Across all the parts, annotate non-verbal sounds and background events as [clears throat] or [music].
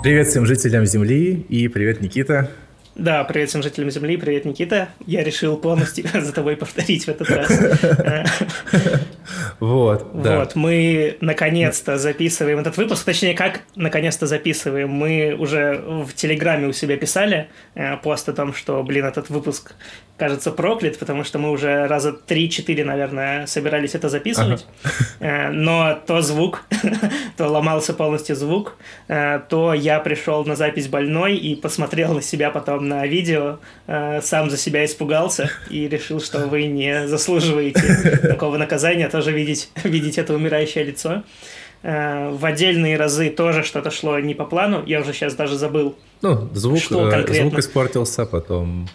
Привет всем жителям Земли и привет, Никита. Да, привет всем жителям Земли, привет, Никита. Я решил полностью [laughs] за тобой повторить в этот раз. [laughs] Вот, да. Вот, мы наконец-то записываем этот выпуск, точнее, как наконец-то записываем. Мы уже в Телеграме у себя писали э, пост о том, что, блин, этот выпуск кажется, проклят, потому что мы уже раза 3-4, наверное, собирались это записывать. Ага. Э, но то звук, [laughs] то ломался полностью звук, э, то я пришел на запись больной и посмотрел на себя потом на видео, э, сам за себя испугался и решил, что вы не заслуживаете [laughs] такого наказания, тоже видеть, [laughs] видеть это умирающее лицо. В отдельные разы тоже что-то шло не по плану, я уже сейчас даже забыл. Ну, звук, звук испортился, потом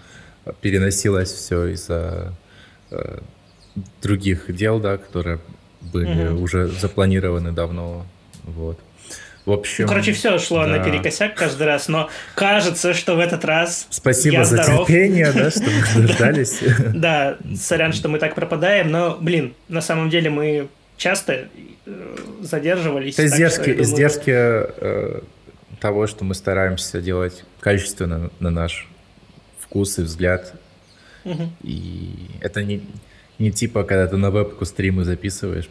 переносилось все из-за э, других дел, да, которые были угу. уже запланированы давно. Вот. В общем, ну, короче, все шло да. наперекосяк каждый раз, но кажется, что в этот раз Спасибо я за здоров. терпение, да, что мы [laughs] дождались. Да, сорян, что мы так пропадаем, но, блин, на самом деле мы часто э, задерживались. Издержки, издержки э, того, что мы стараемся делать качественно на наш вкус и взгляд. И это не, не типа, когда ты на вебку стримы записываешь,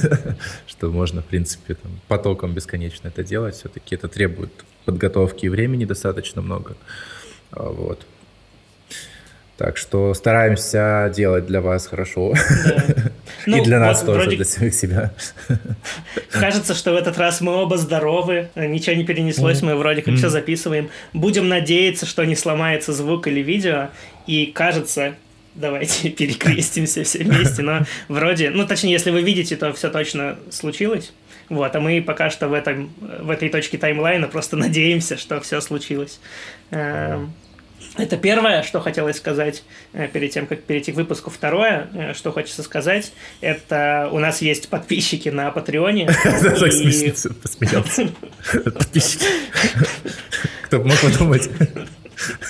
[laughs] что можно, в принципе, там, потоком бесконечно это делать. Все-таки это требует подготовки и времени достаточно много. А, вот. Так что стараемся делать для вас хорошо. Да. [laughs] Ну, и для нас вот тоже, вроде... для самих себя. [laughs] Кажется, что в этот раз мы оба здоровы, ничего не перенеслось, mm. мы вроде как mm. все записываем. Будем надеяться, что не сломается звук или видео. И кажется, давайте [laughs] перекрестимся все вместе, но вроде, ну точнее, если вы видите, то все точно случилось. Вот, а мы пока что в, этом, в этой точке таймлайна просто надеемся, что все случилось. Эм, это первое, что хотелось сказать э, перед тем, как перейти к выпуску. Второе, э, что хочется сказать, это у нас есть подписчики на Патреоне. [laughs] Посмеялся. [laughs] Подписчики. Кто мог подумать.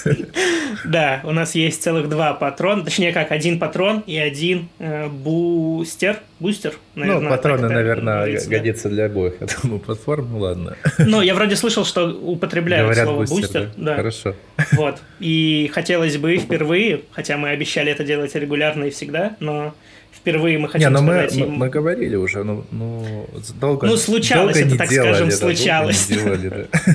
[laughs] Да, у нас есть целых два патрона, точнее как, один патрон и один э, бустер. Бустер, наверное. Ну, патроны, наверное, годится для обоих, [laughs] я думаю, платформ, ну ладно. Ну, я вроде слышал, что употребляют Говорят, слово бустер. бустер да? да. Хорошо. [laughs] Вот. И хотелось бы впервые, хотя мы обещали это делать регулярно и всегда, но впервые мы хотим не, но сказать мы, им... мы говорили уже, ну, ну долго Ну, случалось долго это, так делали, скажем, да, случалось. Делали, да.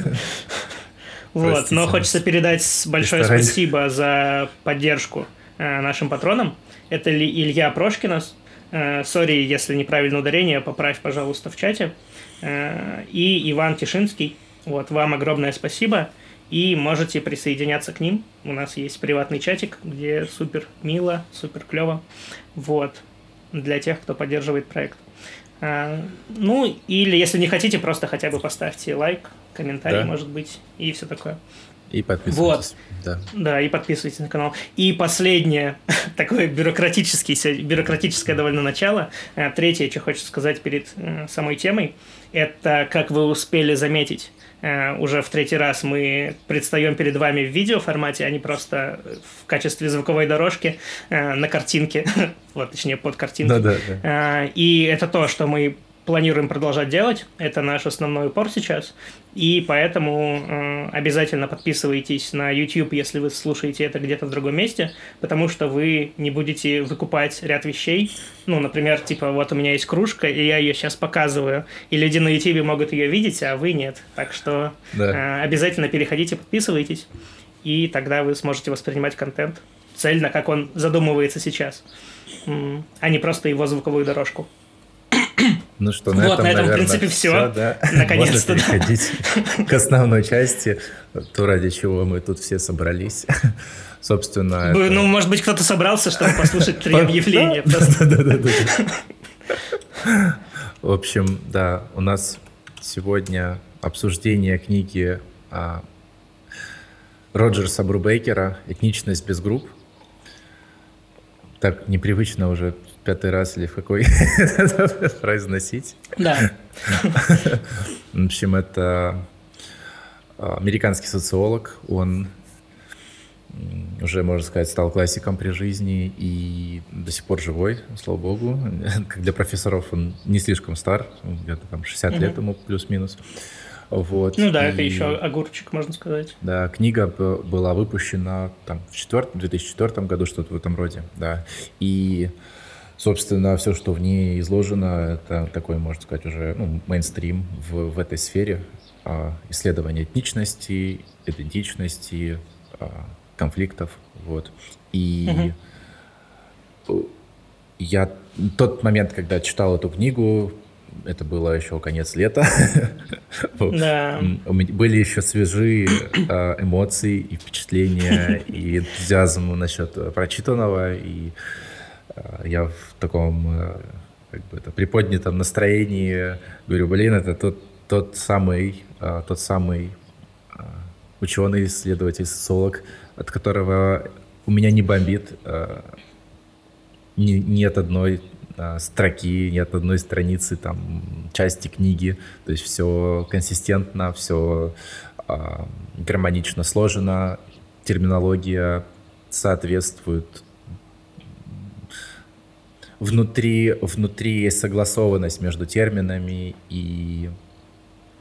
Вот, но хочется передать большое спасибо за поддержку э, нашим патронам. Это Илья Прошкинос. Э, сори, если неправильное ударение, поправь, пожалуйста, в чате. Э, и Иван Тишинский. Вот, вам огромное спасибо. И можете присоединяться к ним. У нас есть приватный чатик, где супер мило, супер клево. Вот. Для тех, кто поддерживает проект. Ну, или если не хотите, просто хотя бы поставьте лайк, комментарий, да. может быть, и все такое. И подписывайтесь. Вот. Да. да, и подписывайтесь на канал. И последнее, [laughs] такое бюрократическое, бюрократическое довольно начало. Э, третье, что хочу сказать перед э, самой темой, это, как вы успели заметить, э, уже в третий раз мы предстаем перед вами в видеоформате, а не просто в качестве звуковой дорожки на картинке, [laughs] вот, точнее, под картинкой. Да, да, да. И это то, что мы планируем продолжать делать. Это наш основной упор сейчас. И поэтому э, обязательно подписывайтесь на YouTube, если вы слушаете это где-то в другом месте, потому что вы не будете выкупать ряд вещей. Ну, например, типа, вот у меня есть кружка, и я ее сейчас показываю, и люди на YouTube могут ее видеть, а вы нет. Так что да. э, обязательно переходите, подписывайтесь, и тогда вы сможете воспринимать контент цельно, как он задумывается сейчас, а не просто его звуковую дорожку. Ну что, на вот, этом, на этом, наверное, в принципе, все. все да? Наконец-то. Можно переходить да. к основной части, то, ради чего мы тут все собрались. Собственно, Ну, это... может быть, кто-то собрался, чтобы послушать три [laughs] объявления. Да-да-да. В общем, да, у нас сегодня обсуждение книги а, Роджерса Брубейкера «Этничность без групп». Так непривычно уже пятый раз или в какой [laughs] произносить. Да. В общем, это а, американский социолог. Он уже, можно сказать, стал классиком при жизни и до сих пор живой, слава богу. [laughs] Как для профессоров он не слишком стар, где-то там 60 лет ему плюс-минус. Вот. Ну да, и, это еще огурчик, можно сказать. Да, книга была выпущена там, в, четвер... в 2004 году, что-то в этом роде, да. И, собственно, все, что в ней изложено, это такой, можно сказать, уже ну, мейнстрим в, в этой сфере а, исследования этничности, идентичности, а, конфликтов, вот. И угу. я тот момент, когда читал эту книгу, это было еще конец лета. [laughs] Да. Были еще свежие а, эмоции и впечатления, и энтузиазм насчет прочитанного. И я в таком а, как бы это приподнятом настроении говорю, блин, это тот, тот самый, тот самый ученый, исследователь, социолог, от которого у меня не бомбит, нет одной строки, нет одной страницы, там, части книги. То есть все консистентно, все гармонично сложено, терминология соответствует внутри, внутри есть согласованность между терминами и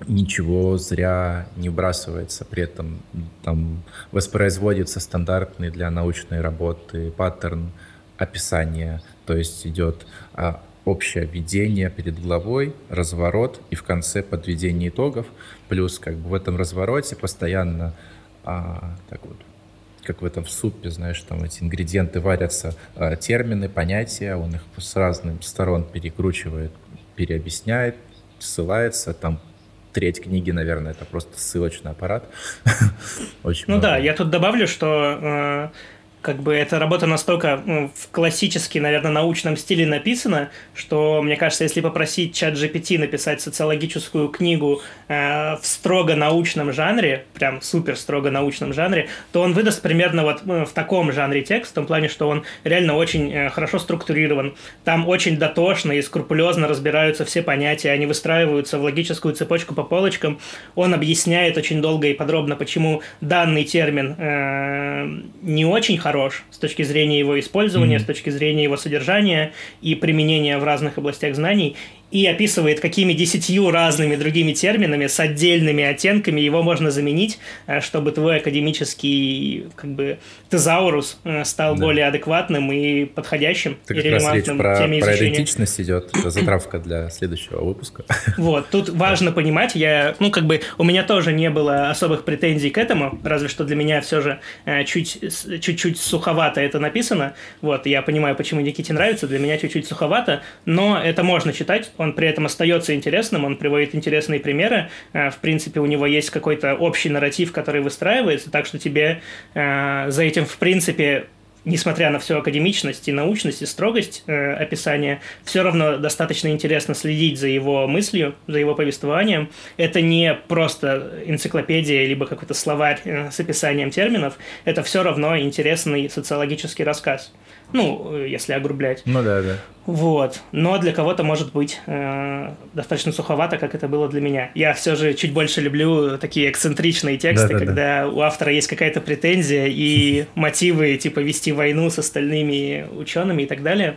ничего зря не вбрасывается. При этом там воспроизводится стандартный для научной работы паттерн описания то есть идет а, общее введение перед главой, разворот и в конце подведение итогов. Плюс как бы в этом развороте постоянно а, так вот как в этом супе, знаешь, там эти ингредиенты варятся, а, термины, понятия, он их с разных сторон перекручивает, переобъясняет, ссылается, там треть книги, наверное, это просто ссылочный аппарат. [laughs] Очень ну много. да, я тут добавлю, что э, как бы эта работа настолько ну, в классически, наверное, научном стиле написана, что, мне кажется, если попросить чат GPT написать социологическую книгу э, в строго научном жанре, прям супер строго научном жанре, то он выдаст примерно вот э, в таком жанре текст, в том плане, что он реально очень э, хорошо структурирован. Там очень дотошно и скрупулезно разбираются все понятия, они выстраиваются в логическую цепочку по полочкам. Он объясняет очень долго и подробно, почему данный термин э, не очень хороший, хорош с точки зрения его использования, mm-hmm. с точки зрения его содержания и применения в разных областях знаний и описывает, какими десятью разными другими терминами с отдельными оттенками его можно заменить, э, чтобы твой академический как бы тезаурус э, стал да. более адекватным и подходящим так и релевантным про, теме про идентичность идет, затравка для следующего выпуска. [laughs] Вот, тут важно понимать, я, ну, как бы, у меня тоже не было особых претензий к этому, разве что для меня все же э, чуть, чуть-чуть суховато это написано, вот, я понимаю, почему Никите нравится, для меня чуть-чуть суховато, но это можно читать, он при этом остается интересным, он приводит интересные примеры. Э, в принципе, у него есть какой-то общий нарратив, который выстраивается, так что тебе э, за этим, в принципе, несмотря на всю академичность и научность и строгость э, описания, все равно достаточно интересно следить за его мыслью, за его повествованием. Это не просто энциклопедия, либо какой-то словарь э, с описанием терминов, это все равно интересный социологический рассказ. Ну, если огрублять. Ну да, да. Вот. Но для кого-то может быть э, достаточно суховато, как это было для меня. Я все же чуть больше люблю такие эксцентричные тексты, да, да, когда да. у автора есть какая-то претензия и [laughs] мотивы, типа вести войну с остальными учеными и так далее.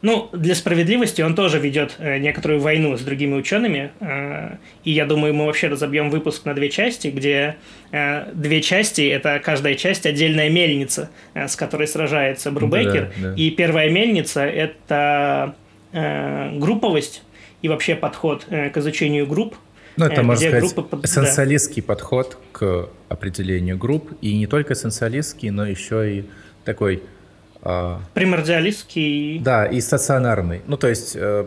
Ну, для справедливости он тоже ведет э, некоторую войну с другими учеными, э, и я думаю, мы вообще разобьем выпуск на две части, где э, две части – это каждая часть отдельная мельница, с которой сражается Брубейкер, да, да. и первая мельница – это групповость и вообще подход к изучению групп, ну, это, можно сказать, группы... эссенциалистский да. подход к определению групп, и не только эссенциалистский, но еще и такой Примордиалистский. Да, и стационарный. Ну, то есть, э,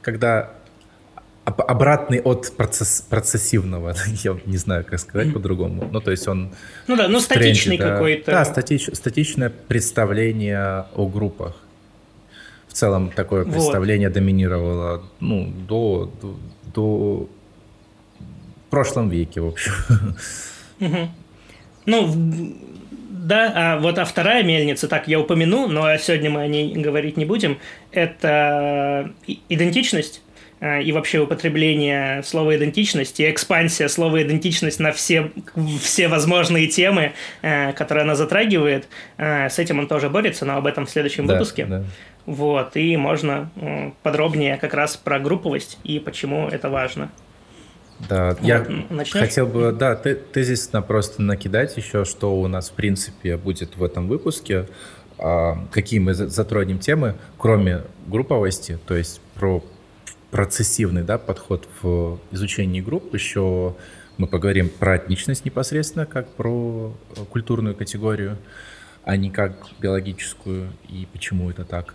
когда обратный от процесс, процессивного, [laughs] я не знаю, как сказать по-другому. Ну, то есть он... Ну да, ну статичный тренде, какой-то. Да, статич, статичное представление о группах. В целом такое вот. представление доминировало ну, до, до, до... в прошлом веке, в общем. [laughs] Угу. Ну, да, а вот а вторая мельница, так я упомяну, но сегодня мы о ней говорить не будем, это идентичность а, и вообще употребление слова идентичность и экспансия слова идентичность на все, все возможные темы, а, которые она затрагивает. С этим он тоже борется, но об этом в следующем да, выпуске. Да. Вот, и можно подробнее как раз про групповость и почему это важно. Да, я начнешь? хотел бы, да, тезисно просто накидать еще, что у нас в принципе будет в этом выпуске, а, какие мы затронем темы, кроме групповости, то есть про процессивный да, подход в изучении групп, еще мы поговорим про этничность непосредственно, как про культурную категорию, а не как биологическую и почему это так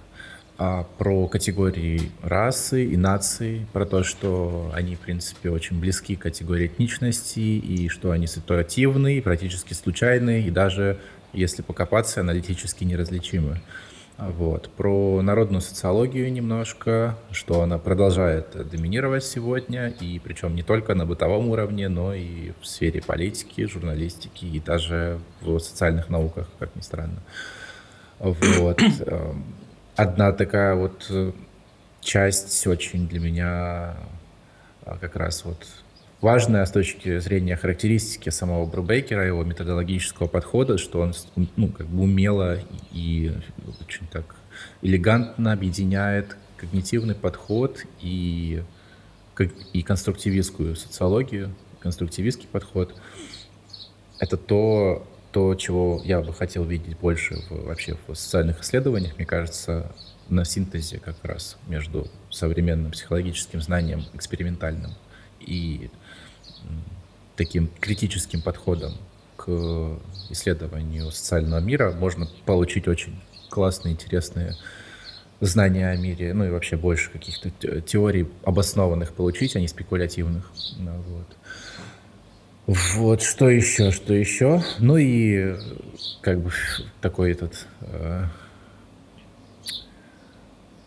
а, про категории расы и нации, про то, что они, в принципе, очень близки к категории этничности, и что они ситуативны, практически случайны, и даже, если покопаться, аналитически неразличимы. Вот. Про народную социологию немножко, что она продолжает доминировать сегодня, и причем не только на бытовом уровне, но и в сфере политики, журналистики и даже в социальных науках, как ни странно. Вот. Одна такая вот э, часть очень для меня а, как раз вот важная с точки зрения характеристики самого Брубейкера, его методологического подхода, что он ну, как бы умело и очень так элегантно объединяет когнитивный подход и, и конструктивистскую социологию, конструктивистский подход. Это то, то, чего я бы хотел видеть больше в, вообще в социальных исследованиях, мне кажется, на синтезе как раз между современным психологическим знанием, экспериментальным и таким критическим подходом к исследованию социального мира можно получить очень классные, интересные знания о мире, ну и вообще больше каких-то теорий обоснованных получить, а не спекулятивных. Ну, вот. Вот, что еще, что еще? Ну и как бы такой этот э,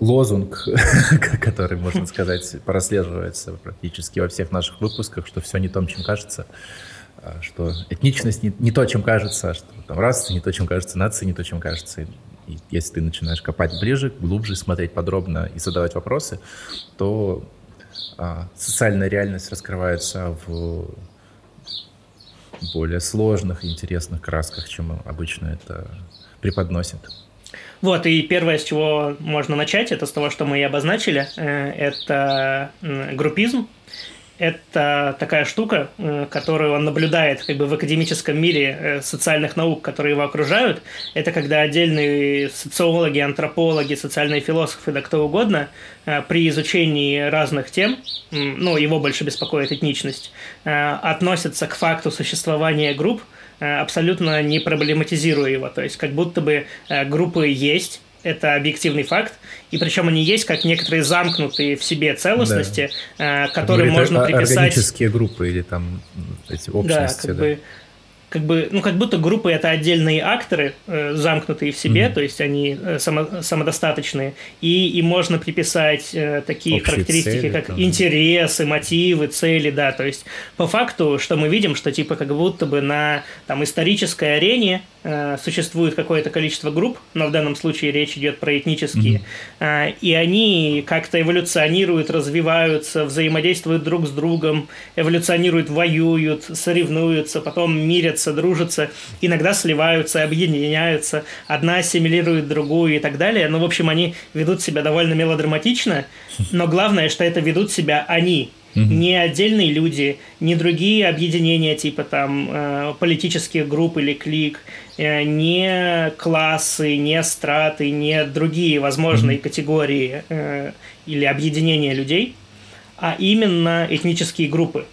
лозунг, [laughs] который, можно сказать, прослеживается практически во всех наших выпусках, что все не то, чем кажется, а, что этничность не, не то, чем кажется, что там раса не то, чем кажется, нация не то, чем кажется. И если ты начинаешь копать ближе, глубже, смотреть подробно и задавать вопросы, то а, социальная реальность раскрывается в более сложных и интересных красках, чем обычно это преподносят. Вот, и первое, с чего можно начать, это с того, что мы и обозначили, э, это группизм это такая штука, э, которую он наблюдает как бы в академическом мире э, социальных наук, которые его окружают. Это когда отдельные социологи, антропологи, социальные философы, да кто угодно, э, при изучении разных тем, ну, его больше беспокоит этничность, относятся к факту существования групп, абсолютно не проблематизируя его. То есть как будто бы группы есть, это объективный факт, и причем они есть как некоторые замкнутые в себе целостности, да. которые Говорит, можно приписать... Органические группы или там эти общности. Да, как да. бы как бы, ну, как будто группы это отдельные акторы, э, замкнутые в себе, mm-hmm. то есть они э, само, самодостаточные, и им можно приписать э, такие Общие характеристики, цели, как там. интересы, мотивы, цели, да, то есть по факту, что мы видим, что типа как будто бы на там исторической арене э, существует какое-то количество групп, но в данном случае речь идет про этнические, mm-hmm. э, и они как-то эволюционируют, развиваются, взаимодействуют друг с другом, эволюционируют, воюют, соревнуются, потом мирят делятся, дружатся, иногда сливаются, объединяются, одна ассимилирует другую и так далее. Ну, в общем, они ведут себя довольно мелодраматично, но главное, что это ведут себя они, не отдельные люди, не другие объединения типа там э, политических групп или клик, э, не классы, не страты, не другие возможные категории э, или объединения людей, а именно этнические группы.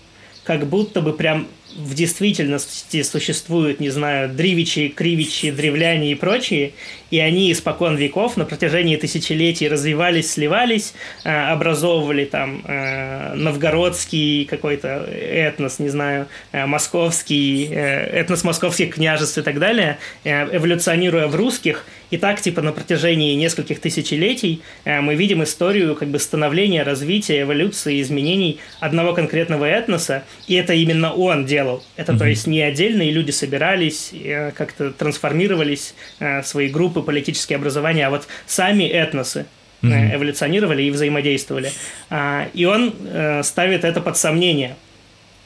Как будто бы прям в действительности существуют, не знаю, древичи, кривичи, древляне и прочие, и они испокон веков на протяжении тысячелетий развивались, сливались, э, образовывали там э, новгородский какой-то этнос, не знаю, э, московский, этнос московских княжеств и так далее, эволюционируя в русских, и так, типа, на протяжении нескольких тысячелетий мы видим историю как бы становления, развития, эволюции, изменений одного конкретного этноса, и это именно он делал. Это, mm-hmm. то есть, не отдельные люди собирались, как-то трансформировались, свои группы политические образования, а вот сами этносы mm-hmm. эволюционировали и взаимодействовали. А, и он э, ставит это под сомнение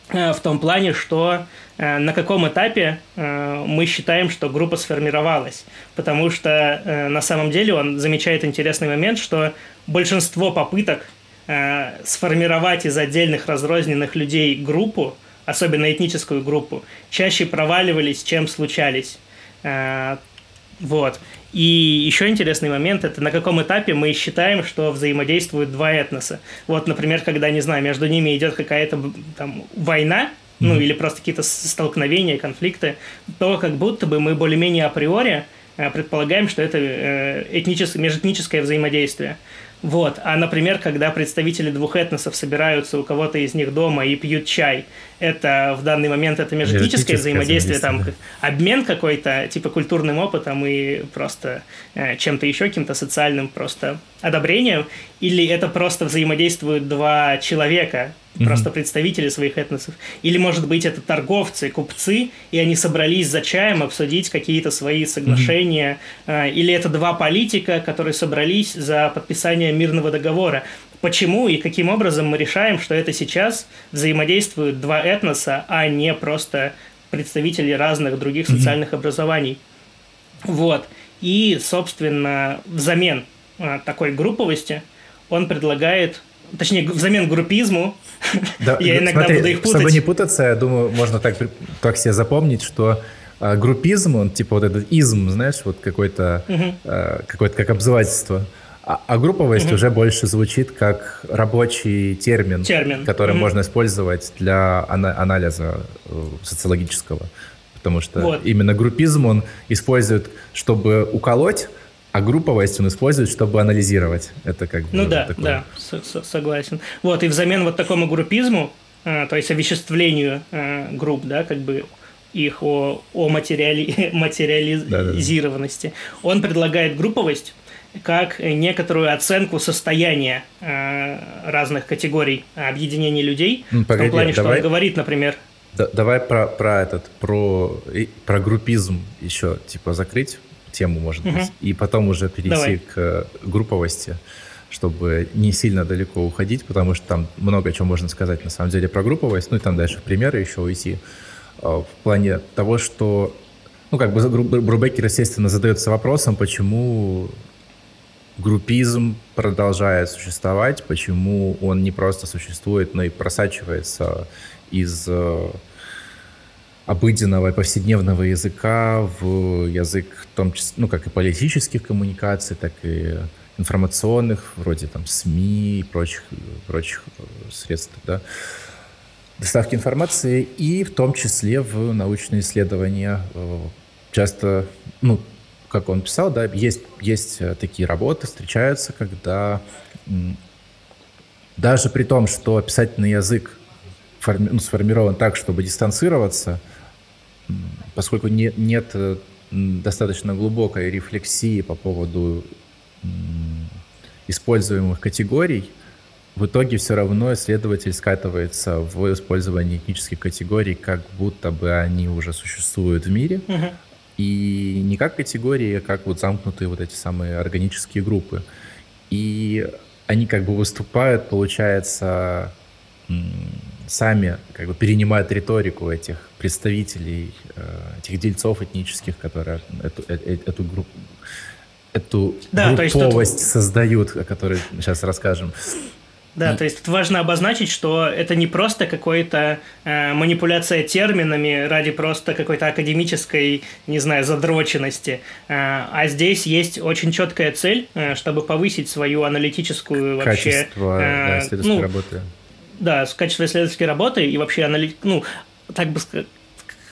э, в том плане, что на каком этапе мы считаем, что группа сформировалась. Потому что на самом деле он замечает интересный момент, что большинство попыток э, сформировать из отдельных разрозненных людей группу, особенно этническую группу, чаще проваливались, чем случались. Э, вот. И еще интересный момент – это на каком этапе мы считаем, что взаимодействуют два этноса. Вот, например, когда, не знаю, между ними идет какая-то там война, ну mm-hmm. или просто какие-то столкновения, конфликты, то как будто бы мы более-менее априори э, предполагаем, что это э, этническое, межэтническое взаимодействие. Вот. А, например, когда представители двух этносов собираются у кого-то из них дома и пьют чай, это в данный момент это межэтническое взаимодействие, там обмен какой-то, типа культурным опытом и просто э, чем-то еще, каким-то социальным просто одобрением, или это просто взаимодействуют два человека, просто mm-hmm. представители своих этносов. Или, может быть, это торговцы, купцы, и они собрались за чаем обсудить какие-то свои соглашения. Mm-hmm. Или это два политика, которые собрались за подписание мирного договора. Почему и каким образом мы решаем, что это сейчас взаимодействуют два этноса, а не просто представители разных других mm-hmm. социальных образований? Вот. И, собственно, взамен а, такой групповости он предлагает точнее, взамен группизму, да, [laughs] я иногда смотри, буду их путать. Чтобы не путаться, я думаю, можно так, так себе запомнить, что э, группизм, он типа вот этот изм, знаешь, вот какой-то, угу. э, какой-то как обзывательство. А, а групповость угу. уже больше звучит как рабочий термин, термин. который угу. можно использовать для ана- анализа э, социологического. Потому что вот. именно группизм он использует, чтобы уколоть, а групповость он использует, чтобы анализировать. Это как бы... Ну да, такое... да, согласен. Вот, и взамен вот такому группизму, э, то есть овеществлению э, групп, да, как бы их о, о материали, [laughs] материализированности, да, да, да. он предлагает групповость как некоторую оценку состояния э, разных категорий объединений людей. Ну, погоди, в том плане, давай, что он говорит, например... Да, давай про, про этот, про, про группизм еще, типа, закрыть тему, может угу. быть, и потом уже перейти Давай. к групповости, чтобы не сильно далеко уходить, потому что там много чего можно сказать на самом деле про групповость, ну и там дальше в примеры еще уйти. А, в плане того, что, ну как бы Брубекер, естественно, задается вопросом, почему группизм продолжает существовать, почему он не просто существует, но и просачивается из э, обыденного и повседневного языка в язык, в том числе, ну, как и политических коммуникаций, так и информационных, вроде там СМИ и прочих, прочих э, средств, да, доставки информации, и в том числе в научные исследования. Э, часто, ну, как он писал, да, есть, есть э, такие работы, встречаются, когда даже при том, что описательный язык форми, ну, сформирован так, чтобы дистанцироваться – поскольку не, нет э, достаточно глубокой рефлексии по поводу используемых категорий, в итоге все равно исследователь скатывается в использование этнических категорий, как будто бы они уже существуют в мире, угу. И не как категории, а как вот замкнутые вот эти самые органические группы. И они как бы выступают, получается, сами как бы перенимают риторику этих представителей, э, этих дельцов этнических, которые эту, э, э, эту группу эту да, групповость тут... создают, о которой сейчас расскажем. Да, то есть тут важно обозначить, что это не просто какая-то э, манипуляция терминами ради просто какой-то академической, не знаю, задроченности, э, а здесь есть очень четкая цель, э, чтобы повысить свою аналитическую вообще... Качество э, да, ну, работы. Да, качество исследовательской работы и вообще, анали... ну, так бы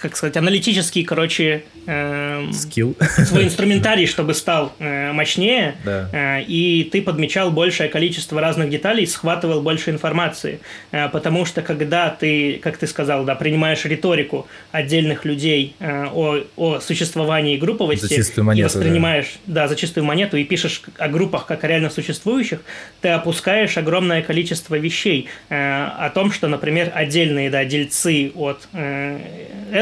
как сказать, аналитический, короче, э, свой [laughs] инструментарий, чтобы стал э, мощнее, да. э, и ты подмечал большее количество разных деталей, схватывал больше информации. Э, потому что когда ты, как ты сказал, да, принимаешь риторику отдельных людей э, о, о существовании групповости монету, и воспринимаешь, да. да, за чистую монету, и пишешь о группах как о реально существующих, ты опускаешь огромное количество вещей э, о том, что, например, отдельные да, дельцы от э,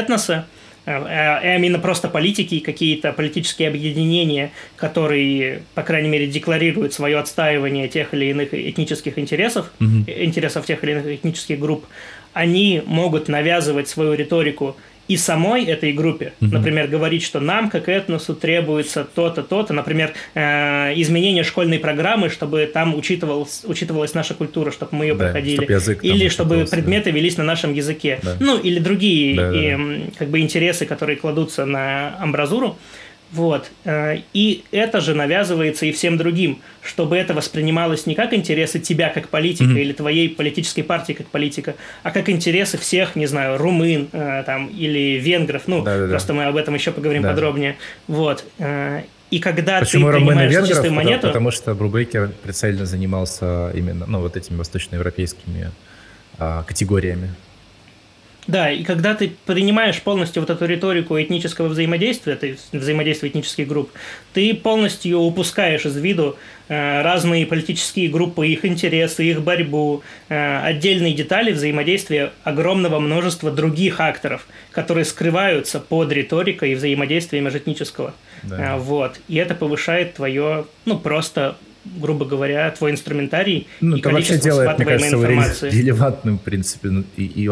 этноса, а именно просто политики и какие-то политические объединения, которые, по крайней мере, декларируют свое отстаивание тех или иных этнических интересов, mm интересов тех или иных этнических групп, они могут навязывать свою риторику и самой этой группе. Mm-hmm. Например, говорить, что нам, как этносу, требуется то-то, то-то. Например, э, изменение школьной программы, чтобы там учитывалась, учитывалась наша культура, чтобы мы ее да, проходили. Чтоб язык или чтобы предметы да. велись на нашем языке. Да. Ну, или другие да, и, да. как бы интересы, которые кладутся на амбразуру. Вот. Э, и это же навязывается и всем другим, чтобы это воспринималось не как интересы тебя как политика mm-hmm. или твоей политической партии как политика, а как интересы всех, не знаю, румын э, там, или венгров. Ну, Да-да-да. просто мы об этом еще поговорим да. подробнее. Вот. Э, и когда Почему ты принимаешь венгров? чистую монету... Потому, потому что Брубейкер прицельно занимался именно ну, вот этими восточноевропейскими а, категориями. Да, и когда ты принимаешь полностью вот эту риторику этнического взаимодействия, то есть взаимодействия этнических групп, ты полностью упускаешь из виду э, разные политические группы, их интересы, их борьбу, э, отдельные детали взаимодействия огромного множества других акторов, которые скрываются под риторикой и взаимодействием межэтнического. Да. Э, вот. И это повышает твое, ну, просто грубо говоря, твой инструментарий ну, и это вообще делает, мне кажется, информации. релевантным, в принципе. Ну, и, и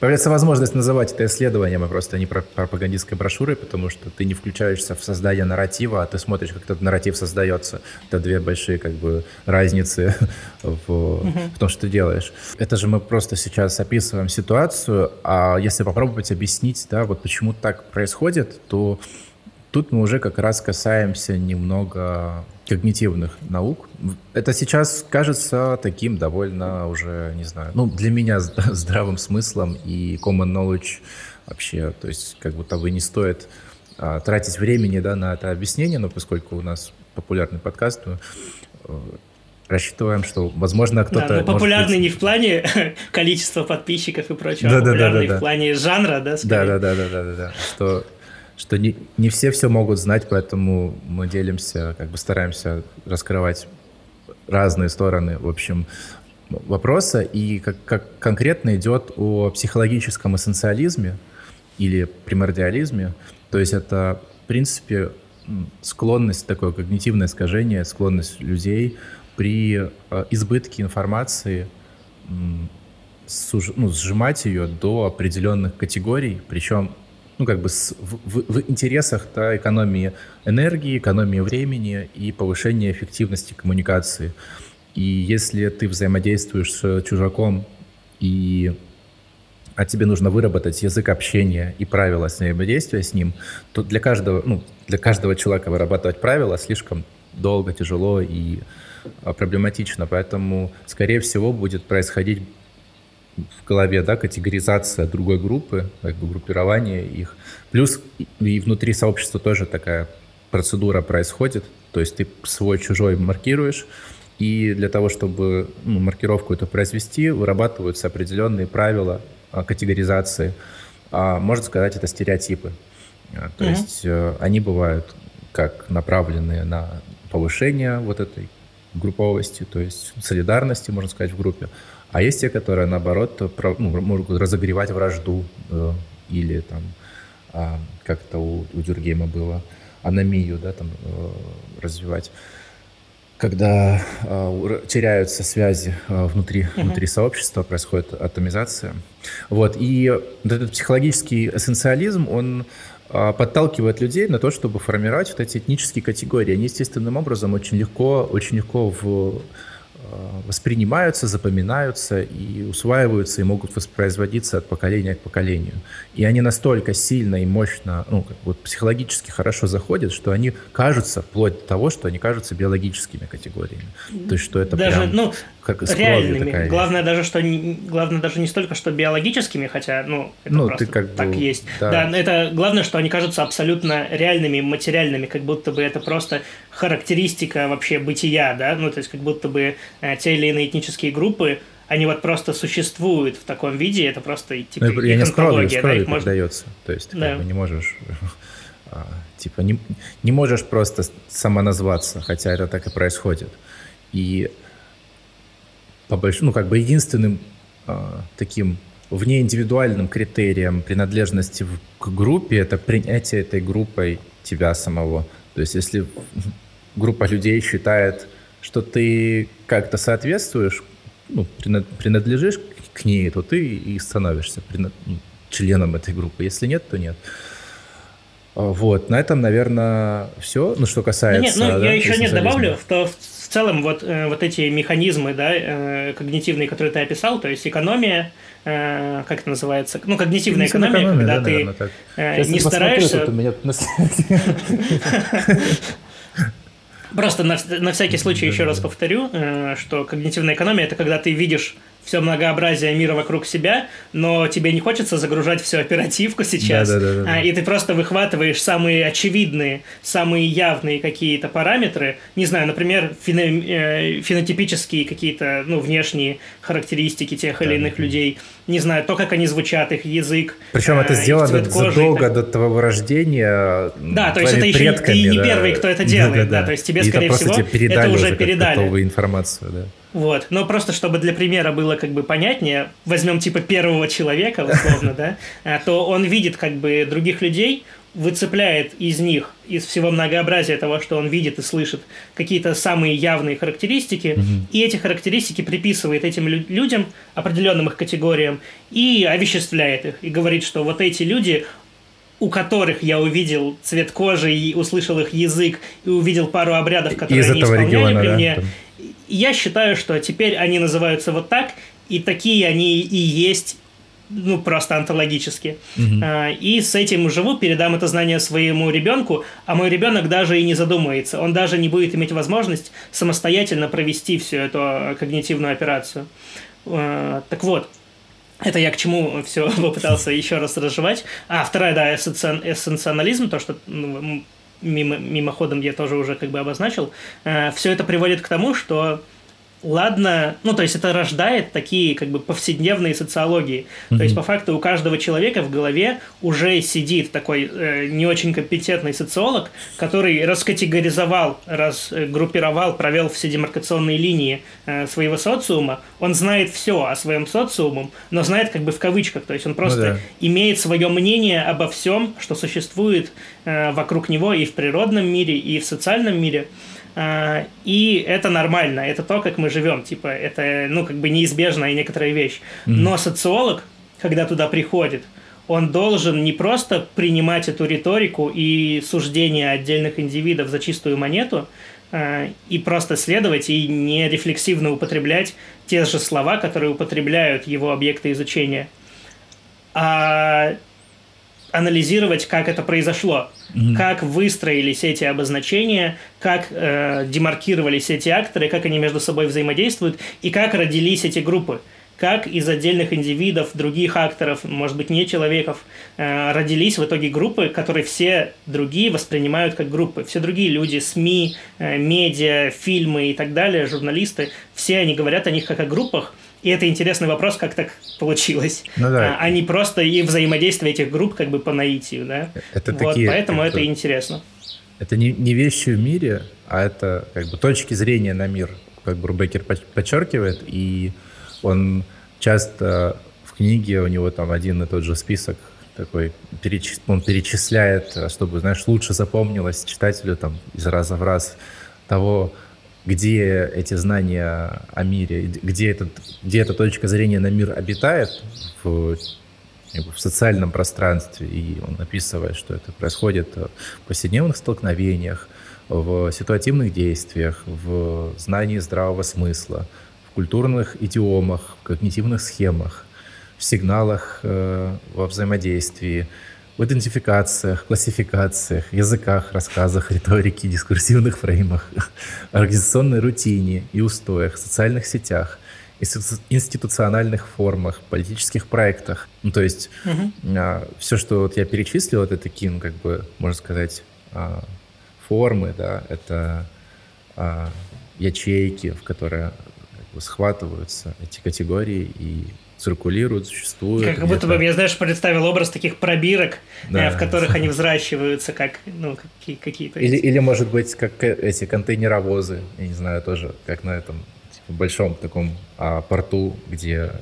появляется возможность называть это исследованием, а просто не пропагандистской брошюрой, потому что ты не включаешься в создание нарратива, а ты смотришь, как этот нарратив создается. Это две большие как бы разницы [laughs] в, угу. в том, что ты делаешь. Это же мы просто сейчас описываем ситуацию, а если попробовать объяснить, да, вот почему так происходит, то тут мы уже как раз касаемся немного когнитивных наук. Это сейчас кажется таким довольно уже, не знаю, ну, для меня [laughs] здравым смыслом и common knowledge вообще, то есть как будто бы не стоит а, тратить времени да, на это объяснение, но поскольку у нас популярный подкаст, то э, рассчитываем, что, возможно, кто-то... Да, но популярный быть... не в плане [laughs] количества подписчиков и прочего, да, а популярный да, да, да, в плане жанра, да, скорее. Да, да, да, да, да, да, что что не, не все все могут знать, поэтому мы делимся, как бы стараемся раскрывать разные стороны, в общем, вопроса. И как, как конкретно идет о психологическом эссенциализме или примордиализме. То есть это, в принципе, склонность, такое когнитивное искажение, склонность людей при э, избытке информации ну, сжимать ее до определенных категорий, причем ну, как бы с, в, в интересах да, экономии энергии, экономии времени и повышения эффективности коммуникации. И если ты взаимодействуешь с чужаком, и, а тебе нужно выработать язык общения и правила взаимодействия с ним, то для каждого, ну, для каждого человека вырабатывать правила слишком долго, тяжело и а, проблематично. Поэтому, скорее всего, будет происходить в голове, да, категоризация другой группы, как бы группирование их. Плюс и внутри сообщества тоже такая процедура происходит, то есть ты свой-чужой маркируешь, и для того, чтобы ну, маркировку эту произвести, вырабатываются определенные правила а, категоризации. А, можно сказать, это стереотипы. А, то mm-hmm. есть э, они бывают как направленные на повышение вот этой групповости, то есть солидарности, можно сказать, в группе, а есть те, которые, наоборот, ну, могут разогревать вражду э, или там, э, как то у, у Дюргейма было, аномию, да, там, э, развивать когда э, теряются связи э, внутри, uh-huh. внутри сообщества, происходит атомизация. Вот. И вот этот психологический эссенциализм, он э, подталкивает людей на то, чтобы формировать вот эти этнические категории. Они естественным образом очень легко, очень легко в воспринимаются, запоминаются и усваиваются и могут воспроизводиться от поколения к поколению. И они настолько сильно и мощно, ну, как вот психологически хорошо заходят, что они кажутся, вплоть до того, что они кажутся биологическими категориями. То есть, что это даже, прям ну, как из реальными. Такая главное даже, что главное даже не столько, что биологическими, хотя, ну, это ну, просто ты как так бы, есть. Да. да, это главное, что они кажутся абсолютно реальными, материальными, как будто бы это просто характеристика вообще бытия, да, ну, то есть как будто бы э, те или иные этнические группы, они вот просто существуют в таком виде, это просто типа ну, Я не скрою, скрою да, можно... передается, то есть ты да. как бы не можешь а, типа не, не можешь просто самоназваться, хотя это так и происходит. И по большому, ну как бы единственным а, таким внеиндивидуальным критерием принадлежности к группе это принятие этой группой тебя самого. То есть если группа людей считает, что ты как-то соответствуешь, ну, принадлежишь к ней, то ты и становишься. Ну, членом этой группы. Если нет, то нет. Вот, на этом, наверное, все. Ну, что касается... Ну, нет, ну, да, я еще нет добавлю, в, в целом вот, э, вот эти механизмы, да, э, когнитивные, которые ты описал, то есть экономия, э, как это называется, ну, когнитивная экономия, экономия когда да, ты наверное, не стараешься... Меня... [laughs] Просто на, на всякий случай еще раз повторю, что когнитивная экономия – это когда ты видишь все многообразие мира вокруг себя, но тебе не хочется загружать всю оперативку сейчас, да, да, да, да. А, и ты просто выхватываешь самые очевидные, самые явные какие-то параметры, не знаю, например, фено, э, фенотипические какие-то, ну, внешние характеристики тех да, или иных да. людей, не знаю, то, как они звучат, их язык. Причем это э, сделано задолго до твоего рождения. Да, то есть это еще ты не да. первый, кто это делает, да, да, да. то есть тебе, и скорее это всего, это уже передали. информацию, да. Вот. Но просто чтобы для примера было как бы понятнее, возьмем типа первого человека, условно, да, а, то он видит как бы других людей, выцепляет из них, из всего многообразия того, что он видит и слышит, какие-то самые явные характеристики, mm-hmm. и эти характеристики приписывает этим людям, определенным их категориям, и овеществляет их, и говорит, что вот эти люди, у которых я увидел цвет кожи и услышал их язык, и увидел пару обрядов, которые из они исполняли региона, при мне, да, я считаю, что теперь они называются вот так, и такие они и есть ну, просто антологически. Угу. И с этим живу, передам это знание своему ребенку, а мой ребенок даже и не задумается. Он даже не будет иметь возможность самостоятельно провести всю эту когнитивную операцию. А, так вот, это я к чему все [laughs] попытался еще раз разжевать. А, вторая, да, эссенционализм, то, что ну, мимо, мимоходом я тоже уже как бы обозначил, э, все это приводит к тому, что ладно, ну, то есть это рождает такие как бы повседневные социологии. Mm-hmm. То есть по факту у каждого человека в голове уже сидит такой э, не очень компетентный социолог, который раскатегоризовал, разгруппировал, провел все демаркационные линии э, своего социума. Он знает все о своем социуме, но знает как бы в кавычках. То есть он просто ну, да. имеет свое мнение обо всем, что существует э, вокруг него и в природном мире, и в социальном мире. А, и это нормально, это то, как мы живем, типа, это, ну, как бы неизбежная некоторая вещь. Но социолог, когда туда приходит, он должен не просто принимать эту риторику и суждения отдельных индивидов за чистую монету, а, и просто следовать и не рефлексивно употреблять те же слова, которые употребляют его объекты изучения, а анализировать, как это произошло, mm-hmm. как выстроились эти обозначения, как э, демаркировались эти акторы, как они между собой взаимодействуют и как родились эти группы как из отдельных индивидов, других акторов, может быть, не человеков, э, родились в итоге группы, которые все другие воспринимают как группы. Все другие люди, СМИ, э, медиа, фильмы и так далее, журналисты, все они говорят о них как о группах, и это интересный вопрос, как так получилось. Ну, да. а, а не просто и взаимодействие этих групп как бы по наитию, да? Это вот, такие, поэтому это, это интересно. Это не, не вещи в мире, а это как бы точки зрения на мир, как Брубекер подчеркивает, и он часто в книге, у него там один и тот же список такой, переч... он перечисляет, чтобы, знаешь, лучше запомнилось читателю там из раза в раз того, где эти знания о мире, где, этот, где эта точка зрения на мир обитает в, в социальном пространстве, и он описывает, что это происходит в повседневных столкновениях, в ситуативных действиях, в знании здравого смысла, в культурных идиомах, в когнитивных схемах, в сигналах э, во взаимодействии, в идентификациях, классификациях, языках, рассказах, риторике, дискурсивных фреймах, [laughs] организационной рутине и устоях, социальных сетях, институциональных формах, политических проектах. Ну, то есть угу. а, все, что вот я перечислил, это такие, ну, как бы, можно сказать, а, формы, да, это а, ячейки, в которые как бы, схватываются эти категории и циркулируют, существуют. Как будто бы я, знаешь, представил образ таких пробирок, э, да. в которых они взращиваются, как ну, какие-то... Или, или, может быть, как эти контейнеровозы, я не знаю, тоже, как на этом типа, большом таком а, порту, где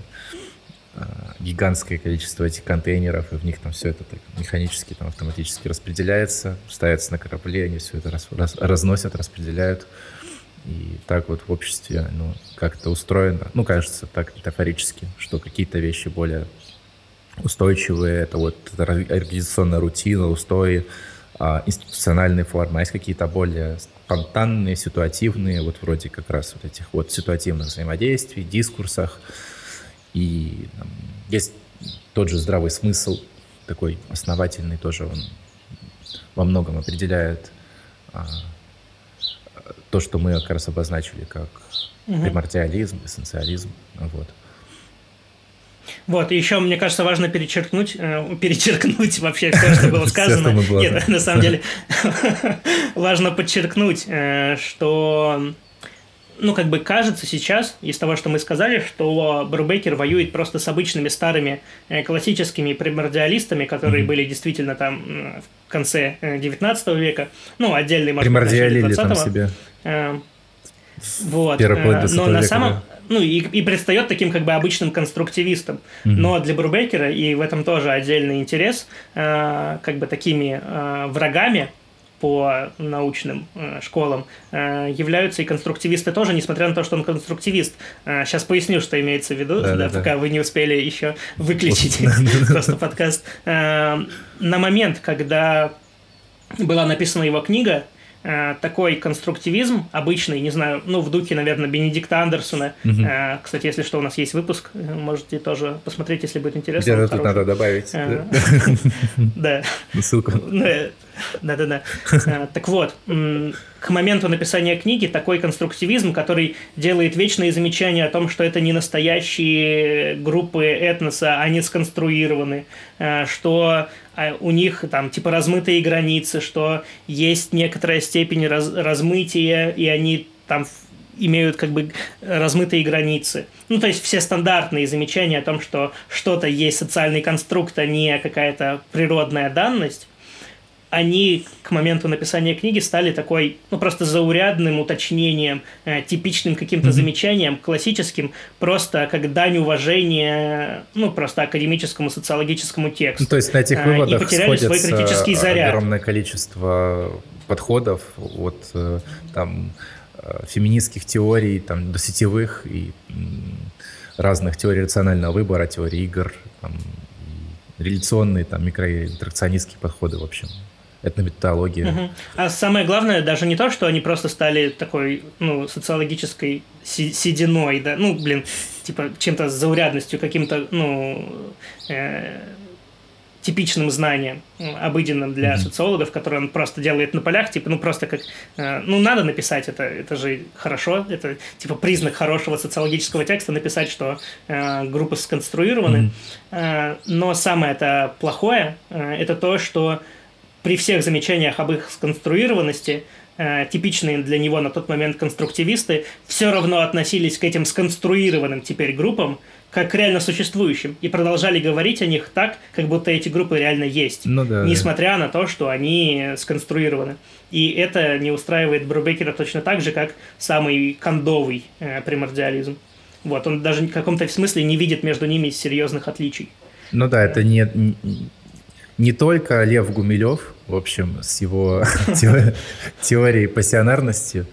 а, гигантское количество этих контейнеров, и в них там все это так механически, там автоматически распределяется, ставится на корабле, они все это раз, раз, разносят, распределяют. И так вот в обществе ну, как-то устроено, ну, кажется, так метафорически, что какие-то вещи более устойчивые, это вот организационная рутина, устои, а, институциональные формы, а есть какие-то более спонтанные, ситуативные, вот вроде как раз вот этих вот ситуативных взаимодействий, дискурсах. И там, есть тот же здравый смысл, такой основательный тоже, он во многом определяет а, то, что мы как раз обозначили как угу. примордиализм, эссенциализм. Вот. Вот, и еще, мне кажется, важно перечеркнуть, э, перечеркнуть вообще все, что было [laughs] сказано. Нет, на самом деле, [laughs] [laughs] важно подчеркнуть, э, что ну, как бы кажется сейчас, из того, что мы сказали, что Брубекер воюет просто с обычными старыми э, классическими примордиалистами, которые mm-hmm. были действительно там в конце 19 века, ну, отдельные, может быть, 20 себе. Вот. Но на самом ну, и, и предстает таким как бы обычным конструктивистом. Mm-hmm. Но для Брубекера, и в этом тоже отдельный интерес, э, как бы такими э, врагами по научным э, школам э, являются и конструктивисты тоже, несмотря на то, что он конструктивист. Э, сейчас поясню, что имеется в виду, да, да, да, пока вы не успели еще выключить [laughs] просто подкаст. На момент, когда была написана его книга, такой конструктивизм обычный, не знаю, ну, в духе, наверное, Бенедикта Андерсона. Угу. Кстати, если что, у нас есть выпуск, э, можете тоже посмотреть, если будет интересно. Где-то тут надо добавить. Да. Ссылку. Да-да-да. Так вот, к моменту написания книги такой конструктивизм, который делает вечные замечания о том, что это не настоящие группы этноса, они сконструированы, что у них там типа размытые границы, что есть некоторая степень раз, размытия, и они там имеют как бы размытые границы. Ну, то есть все стандартные замечания о том, что что-то есть социальный конструкт, а не какая-то природная данность, они к моменту написания книги стали такой, ну, просто заурядным уточнением, э, типичным каким-то mm-hmm. замечанием, классическим, просто как дань уважения, ну, просто академическому социологическому тексту. Ну, то есть на этих выводах и потеряли свой критический заряд. огромное количество подходов от э, там э, феминистских теорий, там, до сетевых и разных теорий рационального выбора, теории игр, там, реляционные, там, микроинтеракционистские подходы, в общем этнометодология. Угу. А самое главное даже не то, что они просто стали такой, ну, социологической сединой, да, ну, блин, типа чем-то заурядностью, каким-то, ну, э, типичным знанием, обыденным для mm-hmm. социологов, которые он просто делает на полях, типа, ну, просто как, э, ну, надо написать это, это же хорошо, это, типа, признак хорошего социологического текста написать, что э, группы сконструированы, mm-hmm. э, но самое это плохое, э, это то, что при всех замечаниях об их сконструированности, э, типичные для него на тот момент конструктивисты все равно относились к этим сконструированным теперь группам как к реально существующим и продолжали говорить о них так, как будто эти группы реально есть, ну, да, несмотря да. на то, что они сконструированы. И это не устраивает Брубекера точно так же, как самый кондовый э, примордиализм. Вот, он даже в каком-то смысле не видит между ними серьезных отличий. Ну да, это не, не только Лев Гумилев, в общем, с его [laughs] теорией пассионарности,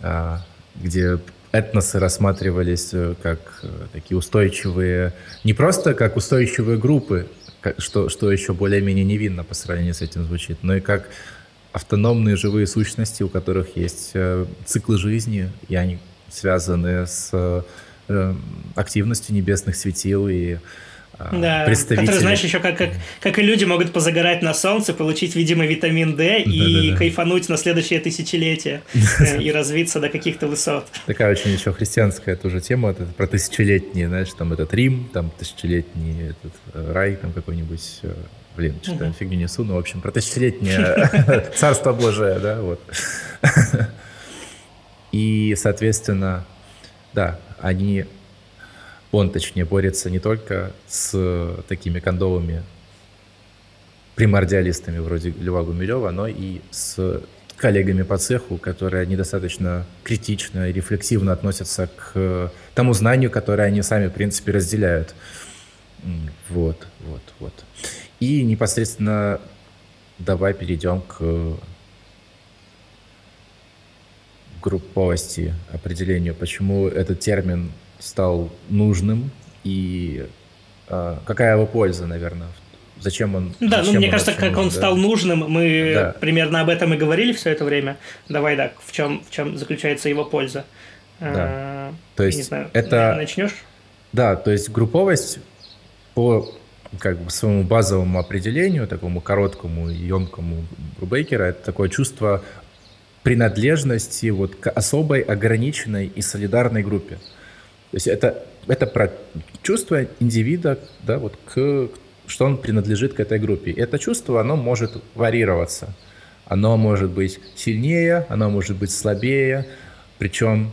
а, где этносы рассматривались э, как э, такие устойчивые, не просто как устойчивые группы, что, что еще более-менее невинно по сравнению с этим звучит, но и как автономные живые сущности, у которых есть э, циклы жизни, и они связаны с активностью небесных светил и да, представители. Которые, знаешь, еще как, как, как и люди могут позагорать на солнце, получить, видимо, витамин D и да, да. кайфануть на следующее тысячелетие [laughs] э, и развиться до каких-то высот. Такая очень еще христианская тоже тема, это про тысячелетние, знаешь, там этот Рим, там тысячелетний этот э, рай, там какой-нибудь э, Блин, что-то угу. фигню несу, но, в общем, про тысячелетнее [laughs] [laughs] царство Божие, да, вот. И, соответственно, да, они он, точнее, борется не только с такими кондовыми примордиалистами вроде Льва Гумилева, но и с коллегами по цеху, которые недостаточно критично и рефлексивно относятся к тому знанию, которое они сами, в принципе, разделяют. Вот, вот, вот. И непосредственно давай перейдем к групповости, определению, почему этот термин стал нужным и э, какая его польза, наверное, зачем он... Да, зачем ну мне кажется, как он да? стал нужным, мы да. примерно об этом и говорили все это время. Давай, да, в чем, в чем заключается его польза. Да. А, то есть не знаю, это... Начнешь? Да, то есть групповость по как бы своему базовому определению, такому короткому и емкому Брубейкера, это такое чувство принадлежности вот к особой, ограниченной и солидарной группе. То есть это, это про чувство индивида, да, вот к, что он принадлежит к этой группе. Это чувство, оно может варьироваться. Оно может быть сильнее, оно может быть слабее. Причем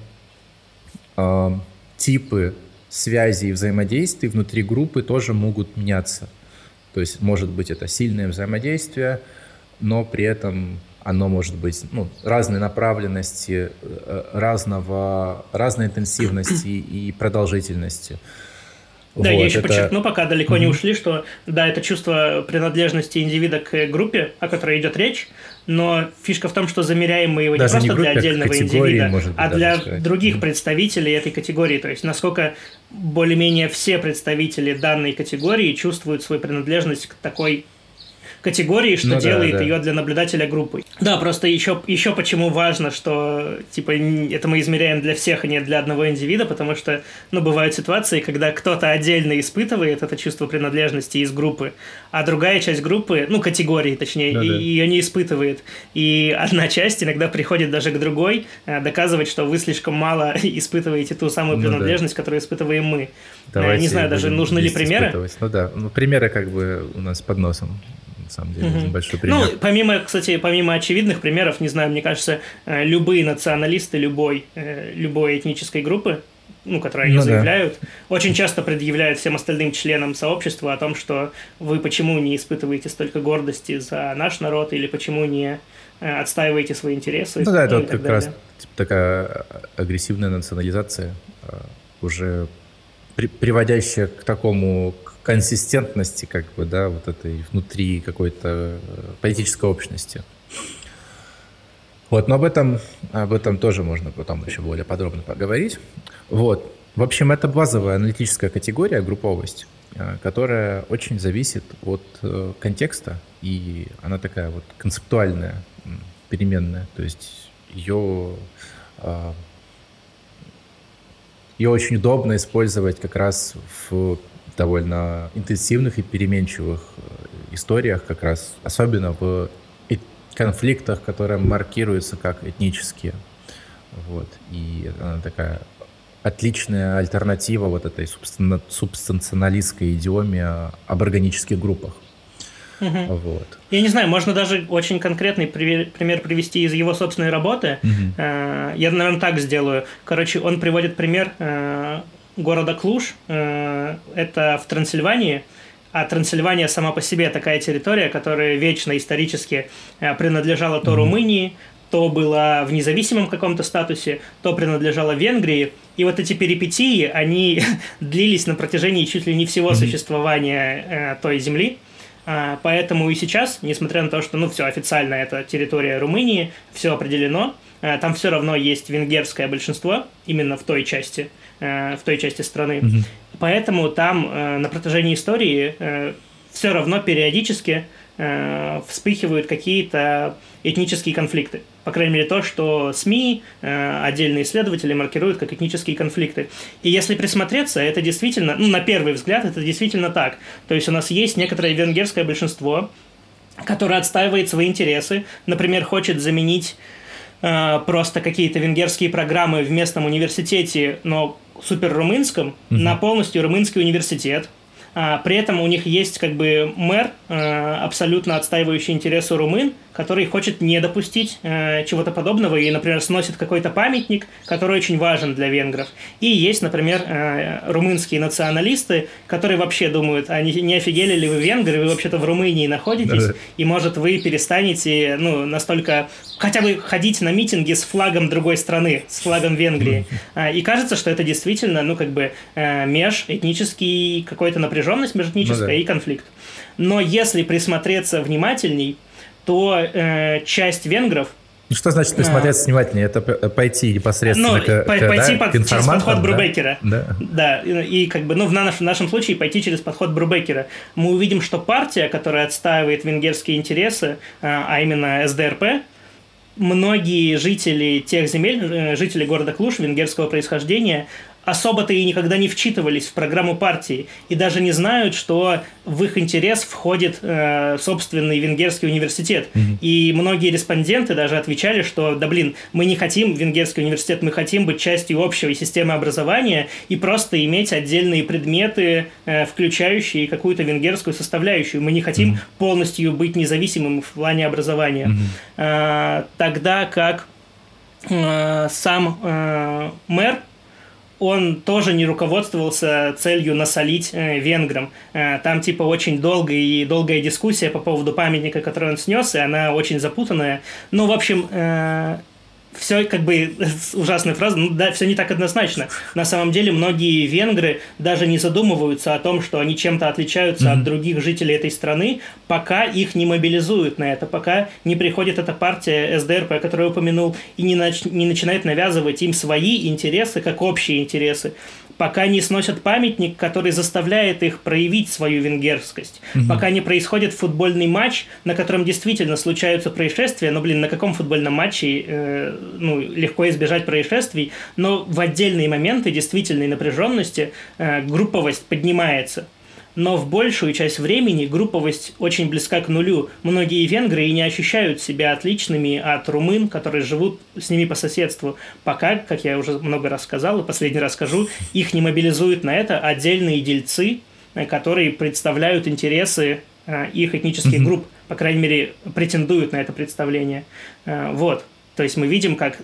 э, типы связей и взаимодействий внутри группы тоже могут меняться. То есть, может быть, это сильное взаимодействие, но при этом оно может быть ну, разной направленности, э, разного, разной интенсивности и продолжительности. Да, вот, я еще это... подчеркну, пока далеко mm-hmm. не ушли, что да, это чувство принадлежности индивида к группе, о которой идет речь, но фишка в том, что замеряем мы его даже не просто не группе, для а отдельного индивида, быть, а для сказать. других mm-hmm. представителей этой категории. То есть насколько более-менее все представители данной категории чувствуют свою принадлежность к такой категории, что ну, делает да, да. ее для наблюдателя группой. Да, просто еще, еще почему важно, что типа это мы измеряем для всех, а не для одного индивида, потому что, ну, бывают ситуации, когда кто-то отдельно испытывает это чувство принадлежности из группы, а другая часть группы, ну, категории, точнее, да, ее не испытывает. И одна часть иногда приходит даже к другой э, доказывать, что вы слишком мало [laughs] испытываете ту самую принадлежность, ну, да. которую испытываем мы. Э, Давайте не знаю, даже нужны ли примеры. Ну да, ну примеры как бы у нас под носом самом деле, угу. большой пример. Ну, помимо, кстати, помимо очевидных примеров, не знаю, мне кажется, э, любые националисты любой, э, любой этнической группы, ну, которые они ну, заявляют, да. очень часто предъявляют всем остальным членам сообщества о том, что вы почему не испытываете столько гордости за наш народ или почему не э, отстаиваете свои интересы. Ну да, это вот как далее. раз типа, такая агрессивная национализация, уже при, приводящая к такому консистентности, как бы, да, вот этой внутри какой-то э, политической общности. Вот, но об этом, об этом тоже можно потом еще более подробно поговорить. Вот. В общем, это базовая аналитическая категория, групповость, э, которая очень зависит от э, контекста, и она такая вот концептуальная, переменная. То есть ее, ее очень удобно использовать как раз в довольно интенсивных и переменчивых э, историях, как раз особенно в конфликтах, которые маркируются как этнические. Вот. И она такая отличная альтернатива вот этой субстанционалистской идиоме об органических группах. Угу. Вот. Я не знаю, можно даже очень конкретный пример привести из его собственной работы. Угу. Я, наверное, так сделаю. Короче, он приводит пример э, города Клуш. Э, это в Трансильвании. А Трансильвания сама по себе такая территория, которая вечно исторически э, принадлежала то Румынии, то была в независимом каком-то статусе, то принадлежала Венгрии. И вот эти перипетии, они [laughs] длились на протяжении чуть ли не всего существования э, той земли. А, поэтому и сейчас, несмотря на то, что ну все официально это территория Румынии, все определено, там все равно есть венгерское большинство именно в той части – в той части страны. Угу. Поэтому там э, на протяжении истории э, все равно периодически вспыхивают какие-то этнические конфликты. По крайней мере, то, что СМИ, отдельные исследователи маркируют как этнические конфликты. И если присмотреться, это действительно, ну, на первый взгляд, это действительно так. То есть у нас есть некоторое венгерское большинство, которое отстаивает свои интересы, например, хочет заменить просто какие-то венгерские программы в местном университете, но супер румынском угу. на полностью румынский университет. А, при этом у них есть как бы мэр, а, абсолютно отстаивающий интересы румын, который хочет не допустить э, чего-то подобного и, например, сносит какой-то памятник, который очень важен для венгров. И есть, например, э, румынские националисты, которые вообще думают, а не, не офигели ли вы венгры, вы вообще-то в Румынии находитесь, да. и, может, вы перестанете, ну, настолько хотя бы ходить на митинги с флагом другой страны, с флагом Венгрии. Mm-hmm. И кажется, что это действительно, ну, как бы э, межэтнический, какой-то напряженность межэтническая ну, да. и конфликт. Но если присмотреться внимательней, то э, часть венгров Ну, что значит присмотреться а... внимательнее? Это пойти непосредственно ну, к, по, к, пойти да, под, к через подход да? Брубекера. Да. да. И, и как бы, ну, в нашем, в нашем случае пойти через подход Брубекера. Мы увидим, что партия, которая отстаивает венгерские интересы, а, а именно СДРП, многие жители тех земель, э, жители города Клуш венгерского происхождения, особо-то и никогда не вчитывались в программу партии и даже не знают, что в их интерес входит э, собственный венгерский университет. Mm-hmm. И многие респонденты даже отвечали, что да блин, мы не хотим венгерский университет, мы хотим быть частью общей системы образования и просто иметь отдельные предметы, э, включающие какую-то венгерскую составляющую. Мы не хотим mm-hmm. полностью быть независимым в плане образования. Mm-hmm. Э, тогда как э, сам э, мэр он тоже не руководствовался целью насолить э, венграм. Э, там типа очень долгая и долгая дискуссия по поводу памятника, который он снес, и она очень запутанная. Ну, в общем, э, все как бы [laughs] ужасная фраза, ну да, все не так однозначно. На самом деле многие венгры даже не задумываются о том, что они чем-то отличаются mm-hmm. от других жителей этой страны, пока их не мобилизуют на это, пока не приходит эта партия СДРП, которую я упомянул, и не, нач- не начинает навязывать им свои интересы как общие интересы пока не сносят памятник, который заставляет их проявить свою венгерскость, угу. пока не происходит футбольный матч, на котором действительно случаются происшествия, но, блин, на каком футбольном матче э, ну, легко избежать происшествий, но в отдельные моменты действительной напряженности э, групповость поднимается но в большую часть времени групповость очень близка к нулю. Многие венгры и не ощущают себя отличными от румын, которые живут с ними по соседству, пока, как я уже много раз сказал и последний раз скажу, их не мобилизуют на это отдельные дельцы, э, которые представляют интересы э, их этнических групп, по крайней мере, претендуют на это представление. Э, вот. То есть мы видим, как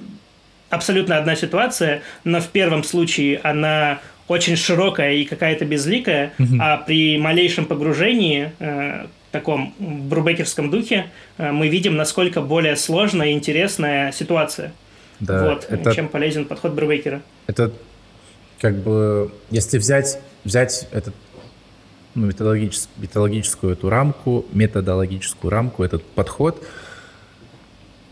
абсолютно одна ситуация, но в первом случае она очень широкая и какая-то безликая, угу. а при малейшем погружении э, таком брубекерском духе э, мы видим, насколько более сложная и интересная ситуация. Да, вот, это, чем полезен подход Брубекера. Это как бы, если взять, взять этот ну, методологическую, методологическую эту рамку, методологическую рамку, этот подход,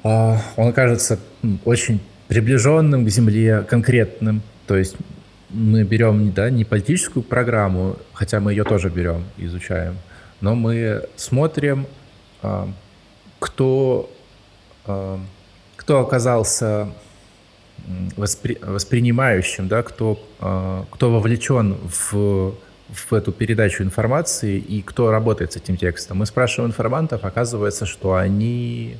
э, он кажется очень приближенным к Земле, конкретным. То есть мы берем да, не политическую программу, хотя мы ее тоже берем, изучаем, но мы смотрим, а, кто, а, кто оказался воспри, воспринимающим, да, кто, а, кто вовлечен в, в эту передачу информации и кто работает с этим текстом. Мы спрашиваем информантов, оказывается, что они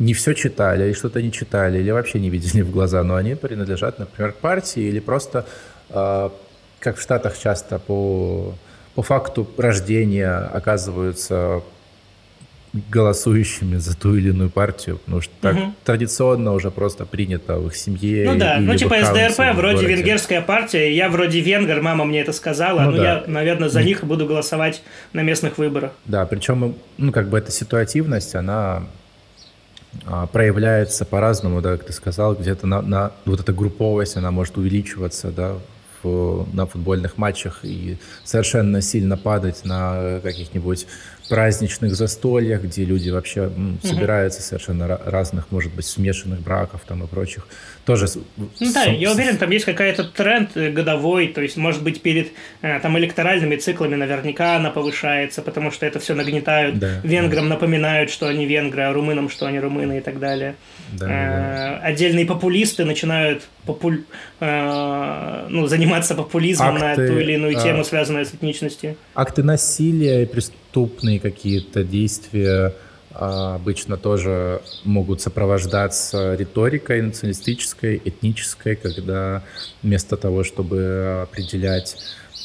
не все читали, или что-то не читали, или вообще не видели [laughs] в глаза, но они принадлежат, например, к партии, или просто, э, как в Штатах часто, по, по факту рождения оказываются голосующими за ту или иную партию, потому что так угу. традиционно уже просто принято в их семье. Ну да, ну типа СДРП вроде венгерская партия, я вроде венгер, мама мне это сказала, ну, ну да. я, наверное, за них буду голосовать на местных выборах. Да, причем, ну как бы эта ситуативность, она а, проявляется по-разному, да, как ты сказал, где-то на, на вот эта групповость, она может увеличиваться, да, в, на футбольных матчах и совершенно сильно падать на каких-нибудь праздничных застольях, где люди вообще м, собираются совершенно разных, может быть, смешанных браков там и прочих тоже... Ну да, я уверен, там есть какая-то тренд э, годовой, то есть, может быть, перед э, там электоральными циклами наверняка она повышается, потому что это все нагнетают. Да, Венграм да. напоминают, что они венгры, а румынам, что они румыны и так далее. Да, э, да. Отдельные популисты начинают популь... ну, заниматься популизмом акты, на ту или иную тему, а... связанную с этничностью. Акты насилия и преступные какие-то действия а, обычно тоже могут сопровождаться риторикой националистической, этнической, когда вместо того, чтобы определять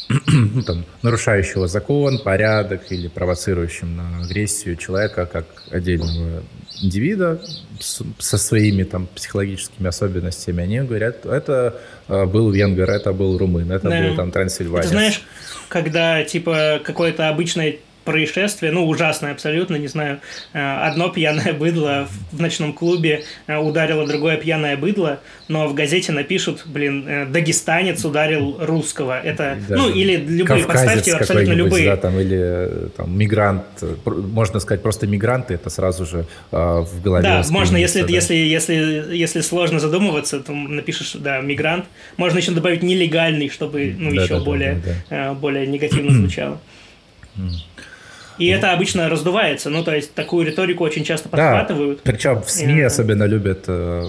[clears throat] ну, там, нарушающего закон, порядок или провоцирующим на агрессию человека как отдельного индивида с, со своими там психологическими особенностями, они говорят, это э, был венгер, это был румын, это да. был там трансильванец. Ты знаешь, когда типа какое-то обычное происшествие, ну, ужасное абсолютно, не знаю, э, одно пьяное быдло в ночном клубе э, ударило другое пьяное быдло, но в газете напишут, блин, э, дагестанец ударил русского. Это, да, ну, или любые, подставьте абсолютно любые. Да, там, или там, мигрант, можно сказать, просто мигранты, это сразу же э, в голове. Да, можно, если, да. если, если, если сложно задумываться, то напишешь, да, мигрант. Можно еще добавить нелегальный, чтобы, ну, да, еще да, более, да, да. более негативно звучало. И это обычно раздувается. Ну, то есть, такую риторику очень часто подхватывают. Да, причем в СМИ и, особенно любят э,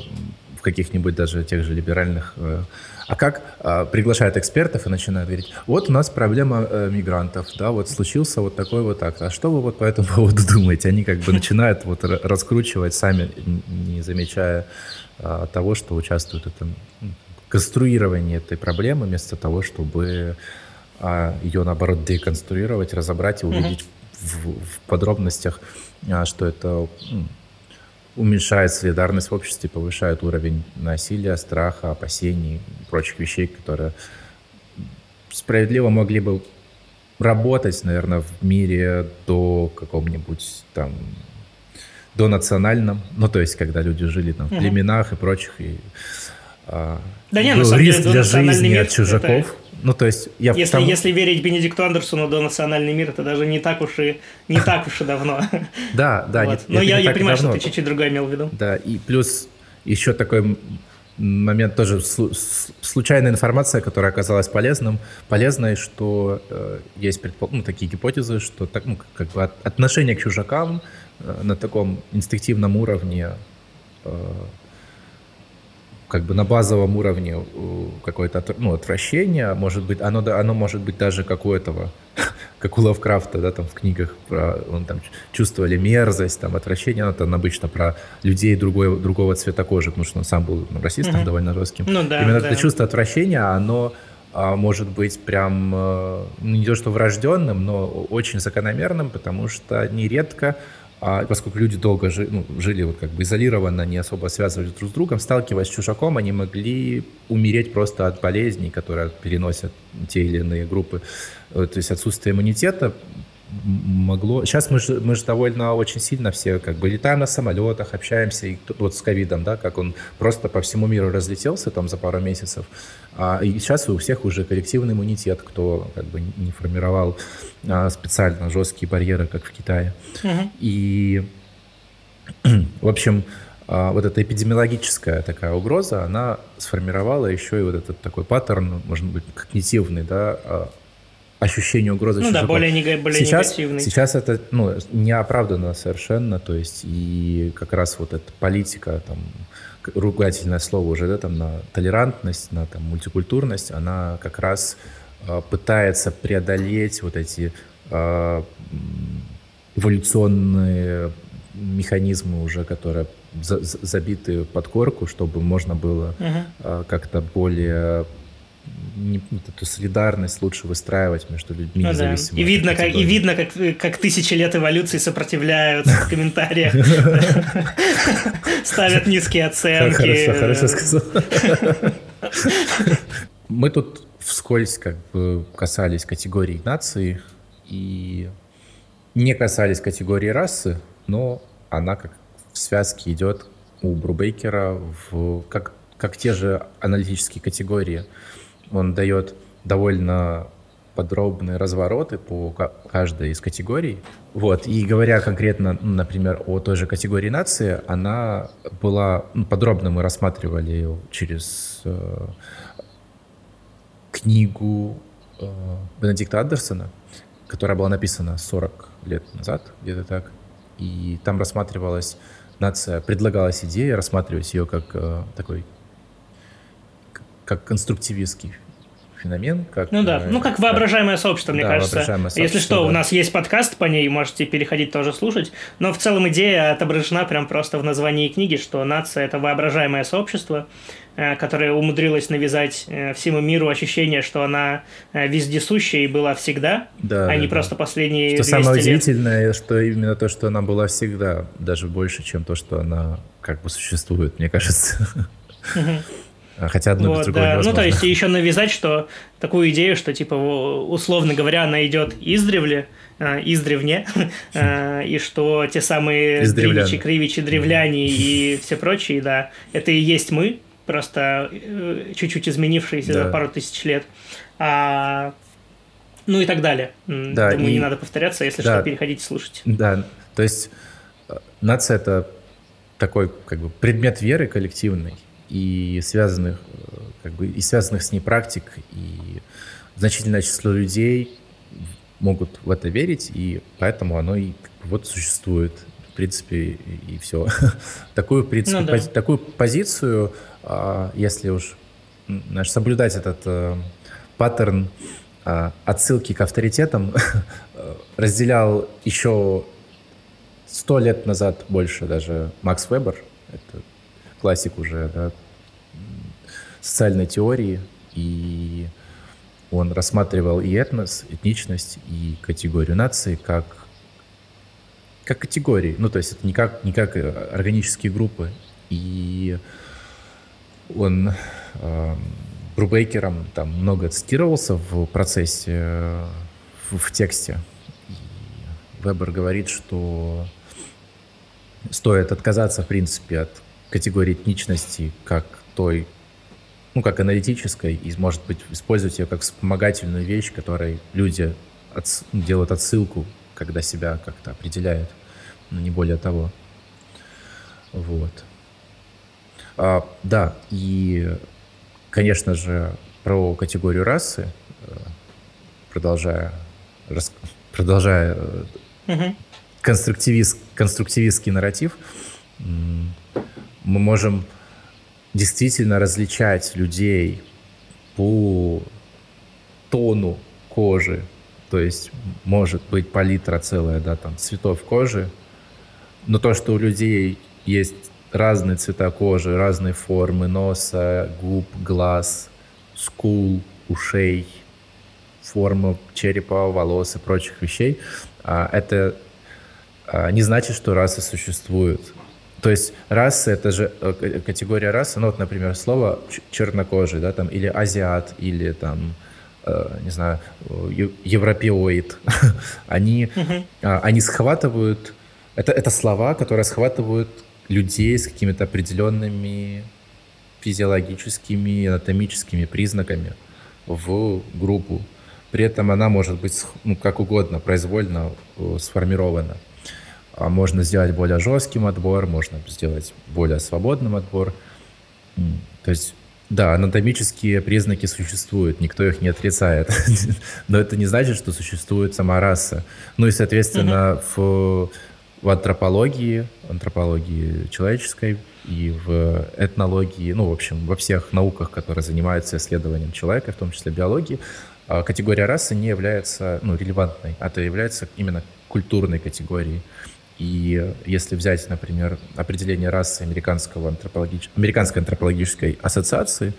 в каких-нибудь даже тех же либеральных. Э, а как э, приглашают экспертов и начинают говорить, вот у нас проблема э, мигрантов, да, вот случился вот такой вот акт. А что вы вот по этому [laughs] поводу думаете? Они как бы начинают вот раскручивать сами, не замечая э, того, что участвуют в этом конструировании этой проблемы, вместо того, чтобы а ее, наоборот, деконструировать, разобрать и увидеть в, в подробностях, а, что это уменьшает солидарность в обществе, повышает уровень насилия, страха, опасений и прочих вещей, которые справедливо могли бы работать, наверное, в мире до каком-нибудь там до национальном, ну то есть когда люди жили там в племенах и прочих, и а, да нет, был риск деле, для жизни от чужаков. Это ну, то есть я если, тому... если верить Бенедикту Андерсону до национальный мир, это даже не так уж и не так уж и давно. [laughs] Да, да. Вот. Но я, я понимаю, что ты чуть-чуть другое имел в виду. Да, и плюс еще такой момент тоже случайная информация, которая оказалась полезным, полезной, что э, есть предпол... ну, такие гипотезы, что так, ну, как бы отношение к чужакам э, на таком инстинктивном уровне э, как бы на базовом уровне какое-то ну, отвращение, может быть, оно, оно может быть даже как у этого, [laughs] как у Лавкрафта, да, там в книгах, про, он там чувствовали мерзость, там отвращение, оно там обычно про людей другой, другого цвета кожи, потому что он сам был ну, расистом mm-hmm. довольно жестким. Ну, да, Именно да. это чувство отвращения, оно а, может быть прям, э, ну, не то что врожденным, но очень закономерным, потому что нередко а поскольку люди долго жи, ну, жили вот как бы изолированно, не особо связывались друг с другом, сталкиваясь с чужаком, они могли умереть просто от болезней, которые переносят те или иные группы. То есть отсутствие иммунитета могло... Сейчас мы же, мы же довольно очень сильно все как бы летаем на самолетах, общаемся, и вот с ковидом, да, как он просто по всему миру разлетелся там за пару месяцев. А, и сейчас у всех уже коллективный иммунитет, кто как бы не формировал а, специально жесткие барьеры, как в Китае. Угу. И, [clears throat] в общем, а, вот эта эпидемиологическая такая угроза, она сформировала еще и вот этот такой паттерн, может быть, когнитивный, да, а, ощущение угрозы Ну да, более, нег... более сейчас, негативный. Сейчас это ну, не оправдано совершенно, то есть и как раз вот эта политика, там, ругательное слово уже, да, там, на толерантность, на там, мультикультурность, она как раз э, пытается преодолеть вот эти э, эволюционные механизмы уже, которые за, забиты под корку, чтобы можно было uh-huh. э, как-то более не, эту солидарность лучше выстраивать между людьми ну, независимо. Да. И видно, как, и видно как, как тысячи лет эволюции сопротивляются в комментариях. Ставят низкие оценки. Хорошо, хорошо сказал. Мы тут вскользь как бы касались категории нации и не касались категории расы, но она как в связке идет у Брубейкера в, как, как те же аналитические категории – он дает довольно подробные развороты по каждой из категорий. Вот. И говоря конкретно, ну, например, о той же категории нации, она была ну, подробно мы рассматривали ее через э, книгу э, Бенедикта Андерсона, которая была написана 40 лет назад, где-то так. И там рассматривалась нация, предлагалась идея рассматривать ее как э, такой как конструктивистский феномен. Как, ну да, ну как воображаемое сообщество, мне да, кажется. Сообщество, Если что, да. у нас есть подкаст по ней, можете переходить тоже слушать. Но в целом идея отображена прям просто в названии книги, что нация — это воображаемое сообщество, э, которое умудрилось навязать э, всему миру ощущение, что она э, вездесущая и была всегда, да, а не да. просто последние Что самое удивительное, что именно то, что она была всегда, даже больше, чем то, что она как бы существует, мне кажется. Хотя одно вот, без другого да. Ну, то есть еще навязать, что такую идею, что, типа, условно говоря, она идет издревле, э, издревне, [laughs] э, и что те самые Древичи, Кривичи, Древляне и все прочие, да, это и есть мы, просто э, чуть-чуть изменившиеся да. за пару тысяч лет. А, ну и так далее. Да, Думаю, и... не надо повторяться, если да, что, переходите слушать. Да, то есть нация – это такой как бы предмет веры коллективный и связанных, как бы, и связанных с ней практик, и значительное число людей могут в это верить, и поэтому оно и вот существует, в принципе, и, все. [laughs] такую, в принципе, ну, да. пози, такую позицию, а, если уж знаешь, соблюдать этот э, паттерн э, отсылки к авторитетам, [laughs] разделял еще сто лет назад больше даже Макс Вебер, это классик уже да, социальной теории, и он рассматривал и этнос, этничность, и категорию нации как, как категории. Ну, то есть это не как, не как органические группы. И он э, Брубейкером там много цитировался в процессе, в, в тексте. И Вебер говорит, что стоит отказаться, в принципе, от категории этничности как той, ну, как аналитической, и, может быть, использовать ее как вспомогательную вещь, которой люди от, делают отсылку, когда себя как-то определяют, но не более того. Вот. А, да, и, конечно же, про категорию расы, э, продолжая, продолжая угу конструктивист, конструктивистский нарратив, мы можем действительно различать людей по тону кожи, то есть может быть палитра целая, да, там, цветов кожи, но то, что у людей есть разные цвета кожи, разные формы носа, губ, глаз, скул, ушей, форма черепа, волос и прочих вещей, а, это а, не значит, что расы существуют. То есть расы — это же э, категория расы, ну вот, например, слово чернокожий, да, там, или азиат, или там, э, не знаю, европеоид. [laughs] они, uh они схватывают, это, это слова, которые схватывают людей с какими-то определенными физиологическими, анатомическими признаками в группу. При этом она может быть ну, как угодно, произвольно э, сформирована. А можно сделать более жестким отбор, можно сделать более свободным отбор. То есть, да, анатомические признаки существуют, никто их не отрицает. [laughs] Но это не значит, что существует сама раса. Ну и, соответственно, в, в антропологии, антропологии человеческой и в этнологии, ну, в общем, во всех науках, которые занимаются исследованием человека, в том числе биологии, а, категория расы не является ну, релевантной, а это является именно культурной категорией. И если взять, например, определение расы американского антропологич... американской антропологической ассоциации,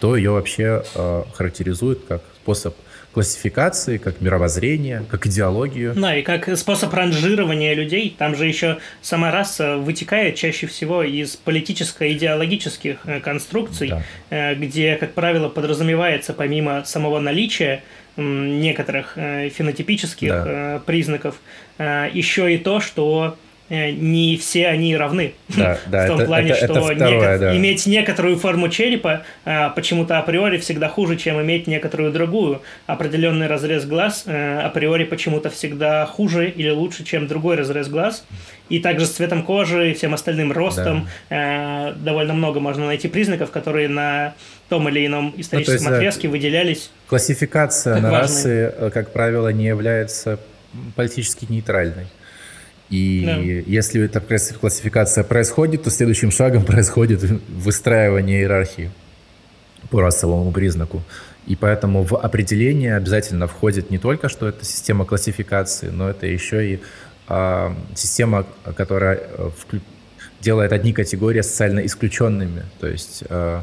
то ее вообще э, характеризуют как способ классификации, как мировоззрение, как идеологию. Да, и как способ ранжирования людей. Там же еще сама раса вытекает чаще всего из политическо-идеологических э, конструкций, да. Э, где, как правило, подразумевается помимо самого наличия некоторых э, фенотипических да. признаков, еще и то, что не все они равны. Да, да, [laughs] в том это, плане, это, что это второе, неко- да. иметь некоторую форму черепа э, почему-то априори всегда хуже, чем иметь некоторую другую. Определенный разрез глаз э, априори почему-то всегда хуже или лучше, чем другой разрез глаз. И также с цветом кожи и всем остальным ростом да. э, довольно много можно найти признаков, которые на том или ином историческом ну, есть, отрезке выделялись. Классификация на важные. расы, э, как правило, не является политически нейтральной. И да. если эта классификация происходит, то следующим шагом [laughs] происходит выстраивание иерархии по расовому признаку. И поэтому в определение обязательно входит не только, что это система классификации, но это еще и э, система, которая э, делает одни категории социально исключенными. То есть э,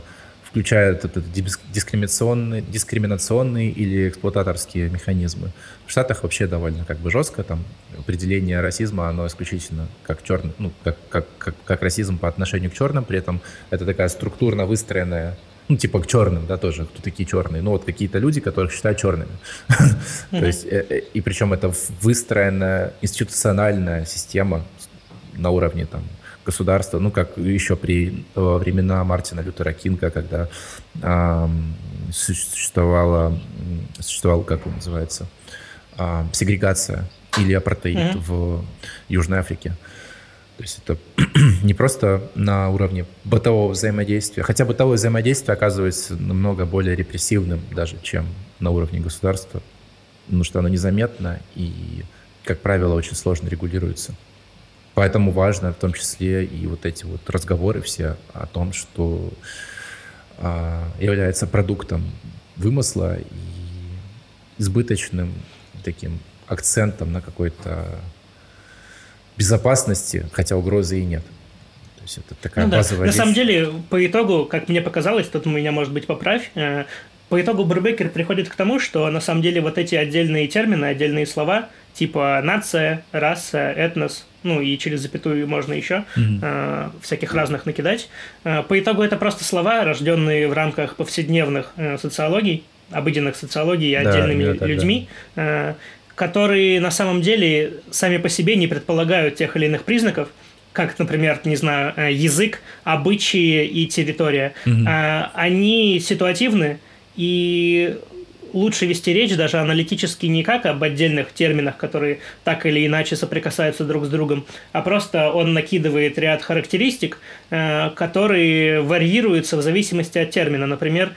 включает это дискриминационные, дискриминационные или эксплуататорские механизмы. В Штатах вообще довольно как бы жестко, там определение расизма, оно исключительно как черный, ну, как, как, как, как расизм по отношению к черным, при этом это такая структурно выстроенная, ну, типа к черным, да, тоже, кто такие черные, ну, вот какие-то люди, которых считают черными. [laughs] То есть, э, э, и причем это выстроенная институциональная система на уровне там государства, ну, как еще при во времена Мартина Лютера Кинга, когда существовала, существовала, как он называется, сегрегация или апартеид в Южной Африке. То есть это [clears throat] не просто на уровне бытового взаимодействия, хотя бытовое взаимодействие оказывается намного более репрессивным даже, чем на уровне государства, потому что оно незаметно и, как правило, очень сложно регулируется. Поэтому важно в том числе и вот эти вот разговоры все о том, что а, является продуктом вымысла и избыточным таким акцентом на какой-то безопасности, хотя угрозы и нет. То есть это такая ну, базовая да. вещь. На самом деле, по итогу, как мне показалось, тут меня, может быть, поправь, э, по итогу Брубекер приходит к тому, что на самом деле вот эти отдельные термины, отдельные слова, типа нация, раса, этнос, ну и через запятую можно еще mm-hmm. э, всяких разных накидать. Э, по итогу это просто слова, рожденные в рамках повседневных э, социологий, обыденных социологий да, отдельными людьми. Э, которые на самом деле сами по себе не предполагают тех или иных признаков, как, например, не знаю, э, язык, обычаи и территория. Угу. Они ситуативны, и лучше вести речь даже аналитически не как об отдельных терминах, которые так или иначе соприкасаются друг с другом, а просто он накидывает ряд характеристик, э, которые варьируются в зависимости от термина. Например,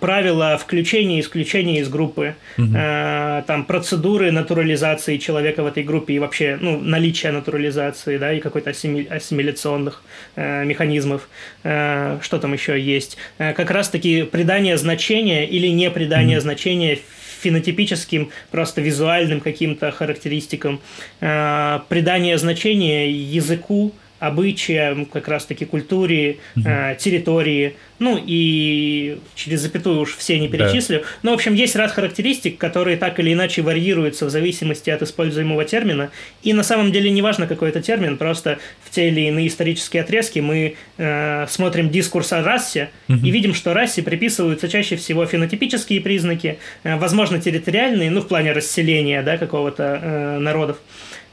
правила включения и исключения из группы, угу. там процедуры натурализации человека в этой группе и вообще ну, наличие натурализации да, и какой-то ассимиляционных э, механизмов. Что там еще есть? Как раз-таки придание значения или не придание угу. значения обучение фенотипическим, просто визуальным каким-то характеристикам, э, придание значения языку, обычаям, как раз-таки культуре, mm-hmm. территории, ну и через запятую уж все не перечислю. Да. Но, в общем, есть ряд характеристик, которые так или иначе варьируются в зависимости от используемого термина. И на самом деле не важно, какой это термин, просто в те или иные исторические отрезки мы э, смотрим дискурс о расе mm-hmm. и видим, что расе приписываются чаще всего фенотипические признаки, э, возможно, территориальные, ну, в плане расселения да, какого-то э, народов.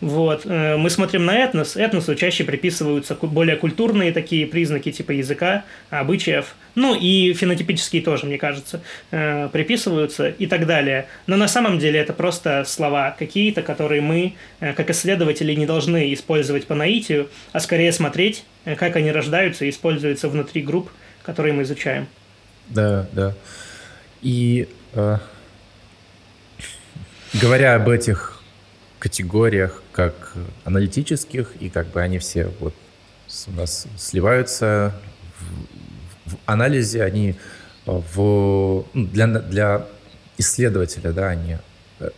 Вот. Э, мы смотрим на этнос. Этносу чаще приписываются более культурные такие признаки типа языка, обычаев. Ну и фенотипические тоже, мне кажется, э, приписываются и так далее. Но на самом деле это просто слова какие-то, которые мы, э, как исследователи, не должны использовать по наитию, а скорее смотреть, как они рождаются и используются внутри групп, которые мы изучаем. Да, да. И э, говоря об этих категориях, как аналитических, и как бы они все вот у нас сливаются в, в анализе, они в, ну, для, для исследователя, да, они э,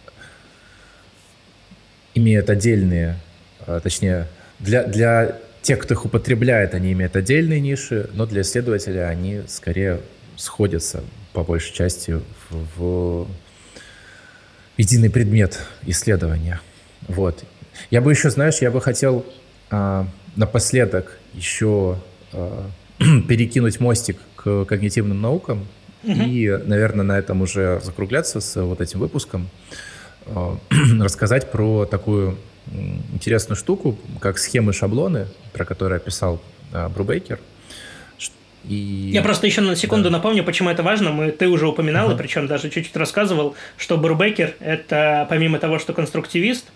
имеют отдельные, э, точнее, для, для тех, кто их употребляет, они имеют отдельные ниши, но для исследователя они скорее сходятся по большей части в, в единый предмет исследования. Вот. Я бы еще, знаешь, я бы хотел а, напоследок еще а, [clears throat] перекинуть мостик к когнитивным наукам угу. и, наверное, на этом уже закругляться с вот этим выпуском, а, [clears throat] рассказать про такую интересную штуку, как схемы-шаблоны, про которые описал а, Брубейкер. И... Я просто еще на секунду да. напомню, почему это важно. Мы, ты уже упоминал, uh-huh. и причем даже чуть-чуть рассказывал, что Брубекер – это помимо того, что конструктивист,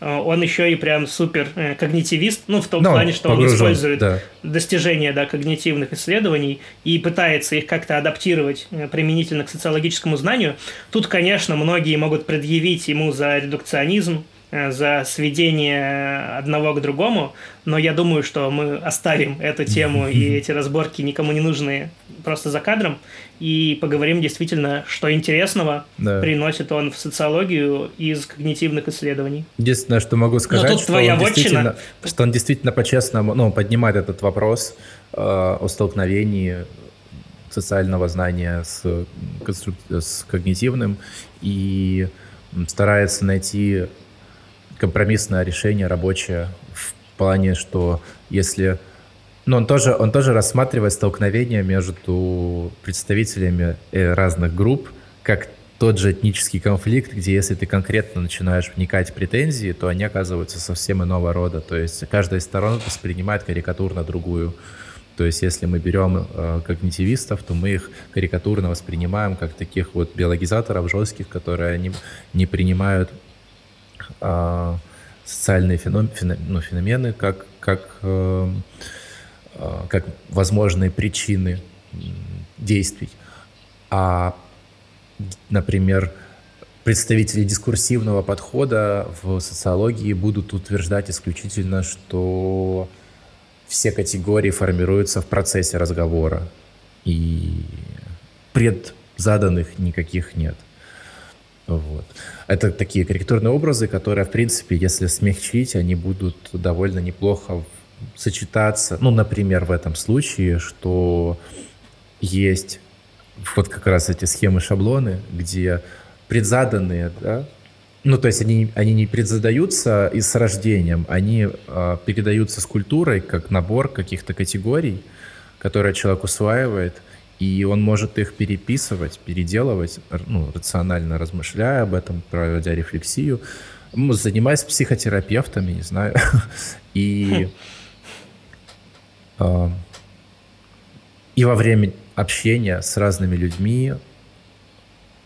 он еще и прям супер э, когнитивист, ну, в том Но ну, плане, что погружен, он использует да. достижения да, когнитивных исследований и пытается их как-то адаптировать э, применительно к социологическому знанию. Тут, конечно, многие могут предъявить ему за редукционизм, за сведение одного к другому, но я думаю, что мы оставим эту тему и эти разборки никому не нужные просто за кадром и поговорим действительно, что интересного да. приносит он в социологию из когнитивных исследований. Единственное, что могу сказать, что, твоя он действительно, что он действительно по-честному ну, поднимает этот вопрос э, о столкновении социального знания с, с когнитивным и старается найти компромиссное решение рабочее в плане, что если Но он тоже, он тоже рассматривает столкновения между представителями э, разных групп, как тот же этнический конфликт, где если ты конкретно начинаешь вникать в претензии, то они оказываются совсем иного рода. То есть каждая из сторон воспринимает карикатурно другую. То есть если мы берем э, когнитивистов, то мы их карикатурно воспринимаем как таких вот биологизаторов жестких, которые они не принимают э, социальные феном, феном, ну, феномены как, как, э, э, как возможные причины действий. А например, представители дискурсивного подхода в социологии будут утверждать исключительно, что все категории формируются в процессе разговора, и предзаданных никаких нет. Вот. Это такие корректурные образы, которые, в принципе, если смягчить, они будут довольно неплохо сочетаться. Ну, например, в этом случае, что есть вот как раз эти схемы, шаблоны, где предзаданные, да, ну, то есть они, они не предзадаются и с рождением, они э, передаются с культурой как набор каких-то категорий, которые человек усваивает, и он может их переписывать, переделывать, ну, рационально размышляя об этом, проводя рефлексию, занимаясь психотерапевтами, не знаю, [laughs] и, э, и во время общение с разными людьми,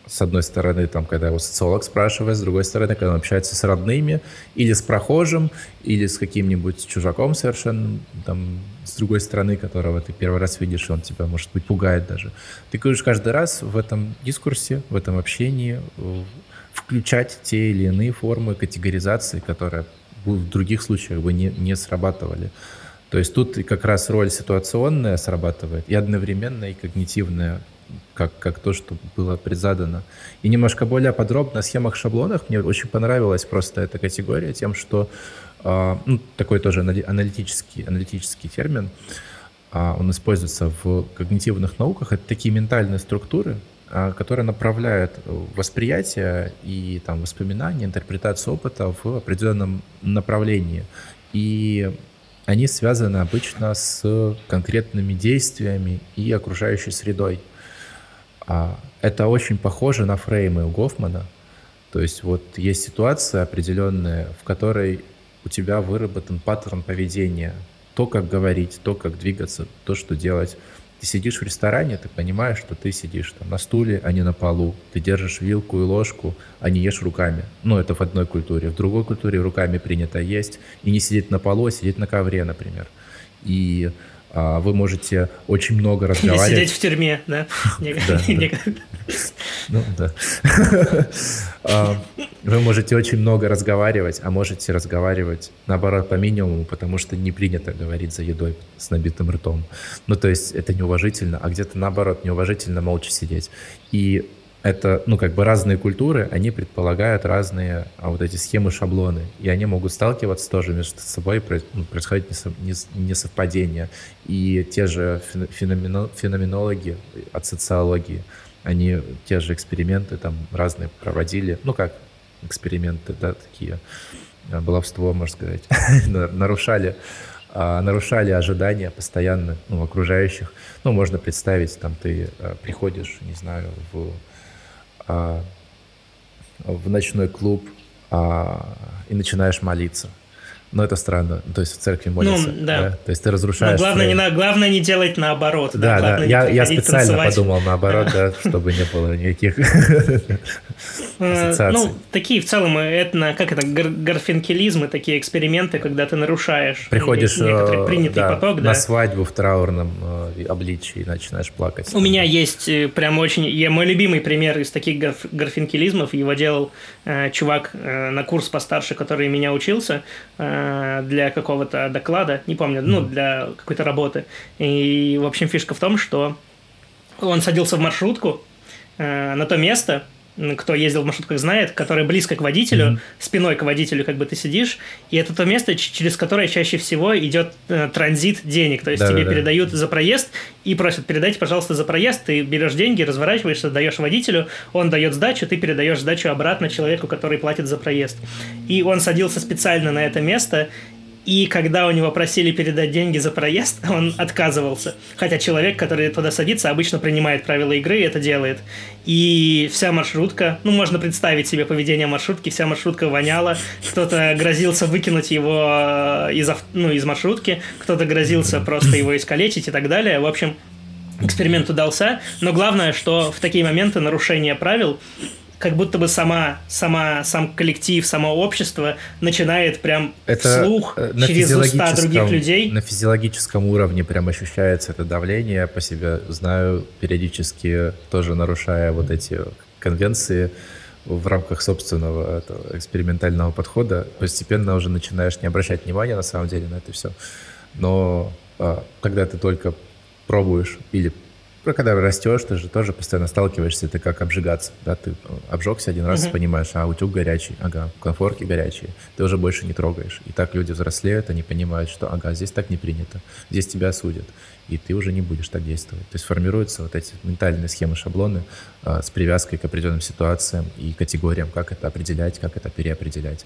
с одной стороны, там, когда его социолог спрашивает, с другой стороны, когда он общается с родными, или с прохожим, или с каким-нибудь чужаком совершенно, там, другой стороны, которого ты первый раз видишь, он тебя, может быть, пугает даже. Ты говоришь каждый раз в этом дискурсе, в этом общении включать те или иные формы категоризации, которые в других случаях бы не, не срабатывали. То есть тут как раз роль ситуационная срабатывает, и одновременно и когнитивная, как, как то, что было предзадано. И немножко более подробно о схемах-шаблонах. Мне очень понравилась просто эта категория тем, что ну, такой тоже аналитический, аналитический термин, э, он используется в когнитивных науках. Это такие ментальные структуры, э, которые направляют восприятие и там, воспоминания, интерпретацию опыта в определенном направлении. И они связаны обычно с конкретными действиями и окружающей средой. А, это очень похоже на фреймы у Гофмана. То есть вот есть ситуация определенная, в которой у тебя выработан паттерн поведения. То, как говорить, то, как двигаться, то, что делать. Ты сидишь в ресторане, ты понимаешь, что ты сидишь там на стуле, а не на полу. Ты держишь вилку и ложку, а не ешь руками. Ну, это в одной культуре. В другой культуре руками принято есть. И не сидеть на полу, а сидеть на ковре, например. И вы можете очень много [laughs] разговаривать. Или сидеть в тюрьме, да? [laughs] Ну да. [laughs] А, вы можете очень много разговаривать, а можете разговаривать, наоборот, по минимуму, потому что не принято говорить за едой с набитым ртом. Ну, то есть это неуважительно, а где-то, наоборот, неуважительно молча сидеть. И это, ну, как бы разные культуры, они предполагают разные а, вот эти схемы, шаблоны, и они могут сталкиваться тоже между собой, ну, происходит несовпадение. И те же феномено, феноменологи от социологии, они те же эксперименты там разные проводили, ну, как эксперименты, да, такие, а, баловство, можно сказать, [laughs] нарушали а, нарушали ожидания постоянно ну, окружающих. Ну, можно представить, там ты приходишь, не знаю, в а, в ночной клуб а, и начинаешь молиться. Но это странно. То есть в церкви молиться. Ну, да. да. То есть ты разрушаешь... Но главное, не, на, главное не делать наоборот. Да, да. да. Я, я специально танцевать. подумал наоборот, да, чтобы не было никаких [laughs] э. Ну, такие в целом, это, как это, гарфинкелизмы, такие эксперименты, когда ты нарушаешь Приходишь э, принятый поток. На свадьбу в траурном э, обличии и начинаешь плакать. У меня есть прям очень... Я, мой любимый пример из таких гарфинкелизмов, его делал чувак на курс постарше, который меня учился, Э, для какого-то доклада, не помню, ну, для какой-то работы. И, в общем, фишка в том, что он садился в маршрутку э, на то место, кто ездил в маршрутках знает, которая близко к водителю, mm-hmm. спиной к водителю, как бы ты сидишь, и это то место, через которое чаще всего идет э, транзит денег, то есть да, тебе да, передают да. за проезд и просят передайте, пожалуйста, за проезд, ты берешь деньги, разворачиваешься, даешь водителю, он дает сдачу, ты передаешь сдачу обратно человеку, который платит за проезд. И он садился специально на это место, И когда у него просили передать деньги за проезд, [laughs] он отказывался. Хотя человек, который туда садится, обычно принимает правила игры и это делает. И вся маршрутка, ну, можно представить себе поведение маршрутки, вся маршрутка воняла, кто-то грозился выкинуть его э, из, ну, из маршрутки, кто-то грозился просто его искалечить и так далее. В общем, эксперимент удался, но главное, что в такие моменты нарушения правил как будто бы сама, сама, сам коллектив, само общество начинает прям это вслух э, через уста других людей. На физиологическом уровне прям ощущается это давление. Я по себе знаю, периодически тоже нарушая вот эти конвенции в рамках собственного этого экспериментального подхода, постепенно уже начинаешь не обращать внимания на самом деле на это все. Но а, когда ты только пробуешь или когда растешь, ты же тоже постоянно сталкиваешься, ты как обжигаться, да, ты обжегся один раз, uh-huh. понимаешь, а утюг горячий, ага, конфорки горячие, ты уже больше не трогаешь. И так люди взрослеют, они понимают, что, ага, здесь так не принято, здесь тебя судят, и ты уже не будешь так действовать. То есть формируются вот эти ментальные схемы, шаблоны а, с привязкой к определенным ситуациям и категориям, как это определять, как это переопределять.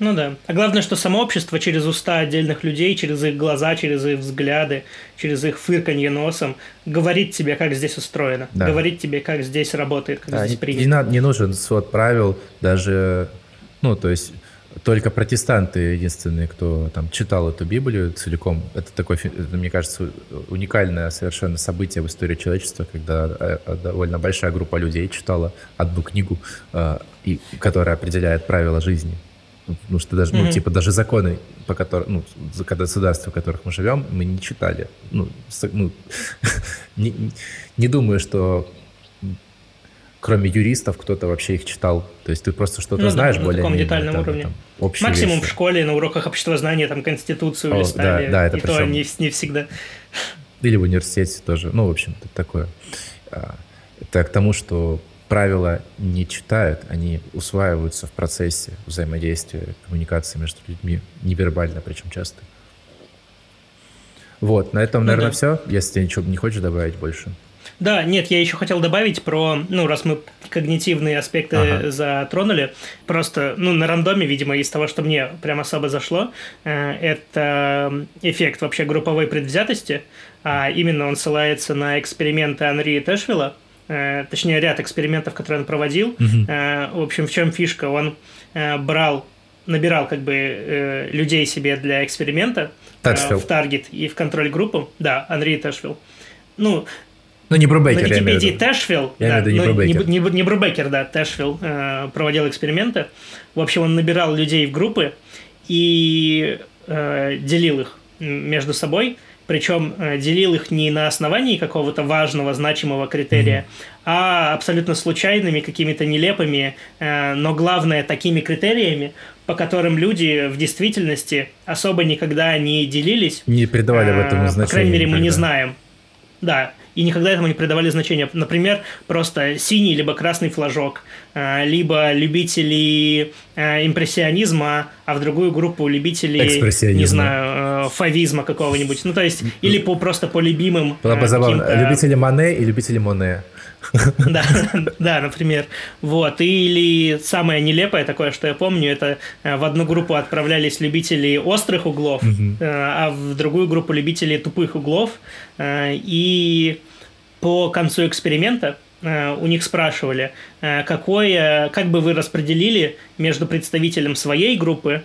Ну да. А главное, что само общество через уста отдельных людей, через их глаза, через их взгляды, через их фырканье носом говорит тебе, как здесь устроено, да. говорит тебе, как здесь работает, как да, здесь принято. Не, надо, не нужен свод правил, даже, ну, то есть только протестанты единственные, кто там читал эту Библию целиком. Это такое, мне кажется, уникальное совершенно событие в истории человечества, когда э, э, довольно большая группа людей читала одну книгу, э, которая определяет правила жизни. Потому что даже, mm-hmm. ну, типа, даже законы, по которым, ну, государства, в которых мы живем, мы не читали. Ну, с, ну [laughs] не, не думаю, что кроме юристов кто-то вообще их читал. То есть ты просто что-то ну, знаешь да, более На таком детальном там, уровне. Там, Максимум вещи. в школе на уроках обществознания там Конституцию О, листали. Да, да, это и причем... то не, не всегда. Или в университете тоже. Ну, в общем, это такое. А, это к тому, что правила не читают, они усваиваются в процессе взаимодействия, коммуникации между людьми, невербально причем часто. Вот, на этом, наверное, ну, да. все, если ты ничего не хочешь добавить больше. Да, нет, я еще хотел добавить про, ну, раз мы когнитивные аспекты ага. затронули, просто, ну, на рандоме, видимо, из того, что мне прям особо зашло, э, это эффект вообще групповой предвзятости, а именно он ссылается на эксперименты Анри Тэшфела, Э, точнее, ряд экспериментов, которые он проводил. Угу. В общем, в чем фишка? Он э, брал набирал как бы людей себе для эксперимента Тэшфел. в target и в control группу. Да, Анри Тэшфел. Ну, ну, не Брубейкер, На Википедии Тэшфел, да, не, ну, не, не, не Брубейкер, да, Тэшфел э, проводил эксперименты. В общем, он набирал людей в группы и э, делил их между собой причем э, делил их не на основании какого-то важного, значимого критерия, mm-hmm. а абсолютно случайными, какими-то нелепыми, э, но главное такими критериями, по которым люди в действительности особо никогда не делились. Не придавали в этом значения. По крайней мере, мы не знаем. Да, и никогда этому не придавали значения. Например, просто синий либо красный флажок, э, либо любители э, импрессионизма, а в другую группу любителей, не знаю, э, фавизма какого-нибудь. Ну, то есть, или по, просто по любимым... Было бы забавно. Любители Мане и любители Моне. [laughs] Да, да, например. Вот. Или самое нелепое такое, что я помню, это э, в одну группу отправлялись любители острых углов, э, а в другую группу любители тупых углов. Э, и по концу эксперимента у них спрашивали, какое, как бы вы распределили между представителем своей группы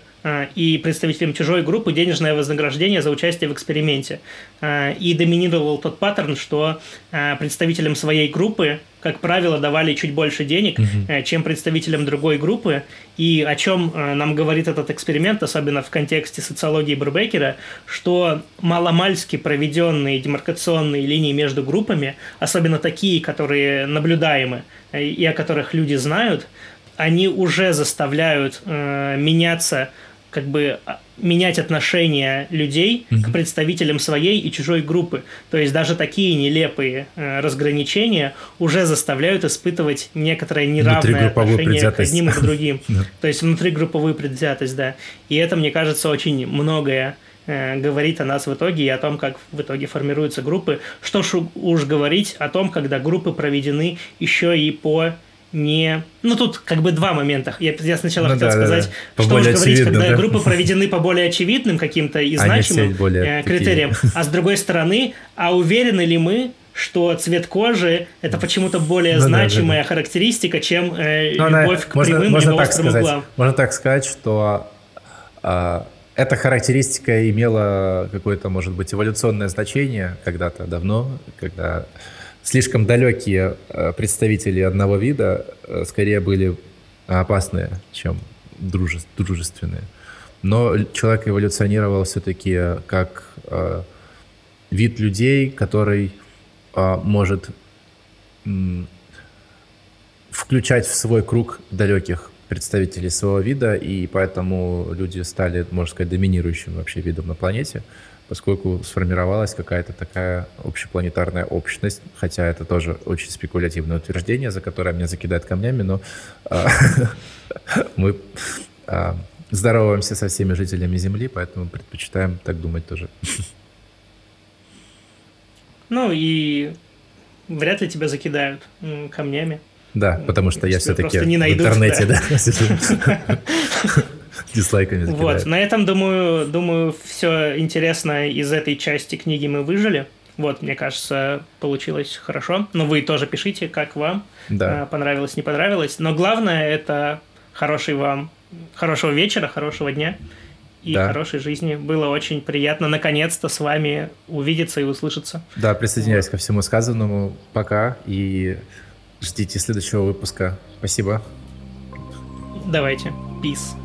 и представителям чужой группы денежное вознаграждение за участие в эксперименте. А, и доминировал тот паттерн, что а, представителям своей группы, как правило, давали чуть больше денег, угу. чем представителям другой группы. И о чем нам говорит этот эксперимент, особенно в контексте социологии Брубекера, что маломальски проведенные демаркационные линии между группами, особенно такие, которые наблюдаемы и о которых люди знают, они уже заставляют э, меняться как бы а, менять отношение людей mm-hmm. к представителям своей и чужой группы. То есть даже такие нелепые э, разграничения уже заставляют испытывать некоторое неравное отношение к одним и к другим. [laughs] То есть внутригрупповую предвзятость, да. И это, мне кажется, очень многое э, говорит о нас в итоге и о том, как в итоге формируются группы. Что ж уж говорить о том, когда группы проведены еще и по не... Ну, тут как бы два момента. Я, я сначала ну, хотел да, сказать, да, да. что можно говорить, когда да? группы проведены по более очевидным каким-то и значимым более критериям. Такие. [laughs] А с другой стороны, а уверены ли мы, что цвет кожи это почему-то более ну, значимая да, да, да. характеристика, чем э, любовь она, к можно, прямым можно либо так сказать, углам. Можно так сказать, что а, эта характеристика имела какое-то, может быть, эволюционное значение когда-то давно, когда слишком далекие э, представители одного вида э, скорее были опасные, чем друже, дружественные. Но человек эволюционировал все-таки как э, вид людей, который э, может э, включать в свой круг далеких представителей своего вида, и поэтому люди стали, можно сказать, доминирующим вообще видом на планете поскольку сформировалась какая-то такая общепланетарная общность, хотя это тоже очень спекулятивное утверждение, за которое меня закидают камнями, но а, [laughs] мы а, здороваемся со всеми жителями Земли, поэтому предпочитаем так думать тоже. Ну и вряд ли тебя закидают камнями. Да, потому что я все-таки в интернете, да. [laughs] [laughs] дизлайками закидают. Вот, на этом, думаю, думаю, все интересное из этой части книги мы выжили. Вот, мне кажется, получилось хорошо. Но вы тоже пишите, как вам. Да. А, понравилось, не понравилось. Но главное это хороший вам, хорошего вечера, хорошего дня и да. хорошей жизни. Было очень приятно наконец-то с вами увидеться и услышаться. Да, присоединяюсь вот. ко всему сказанному. Пока и ждите следующего выпуска. Спасибо. Давайте. Peace.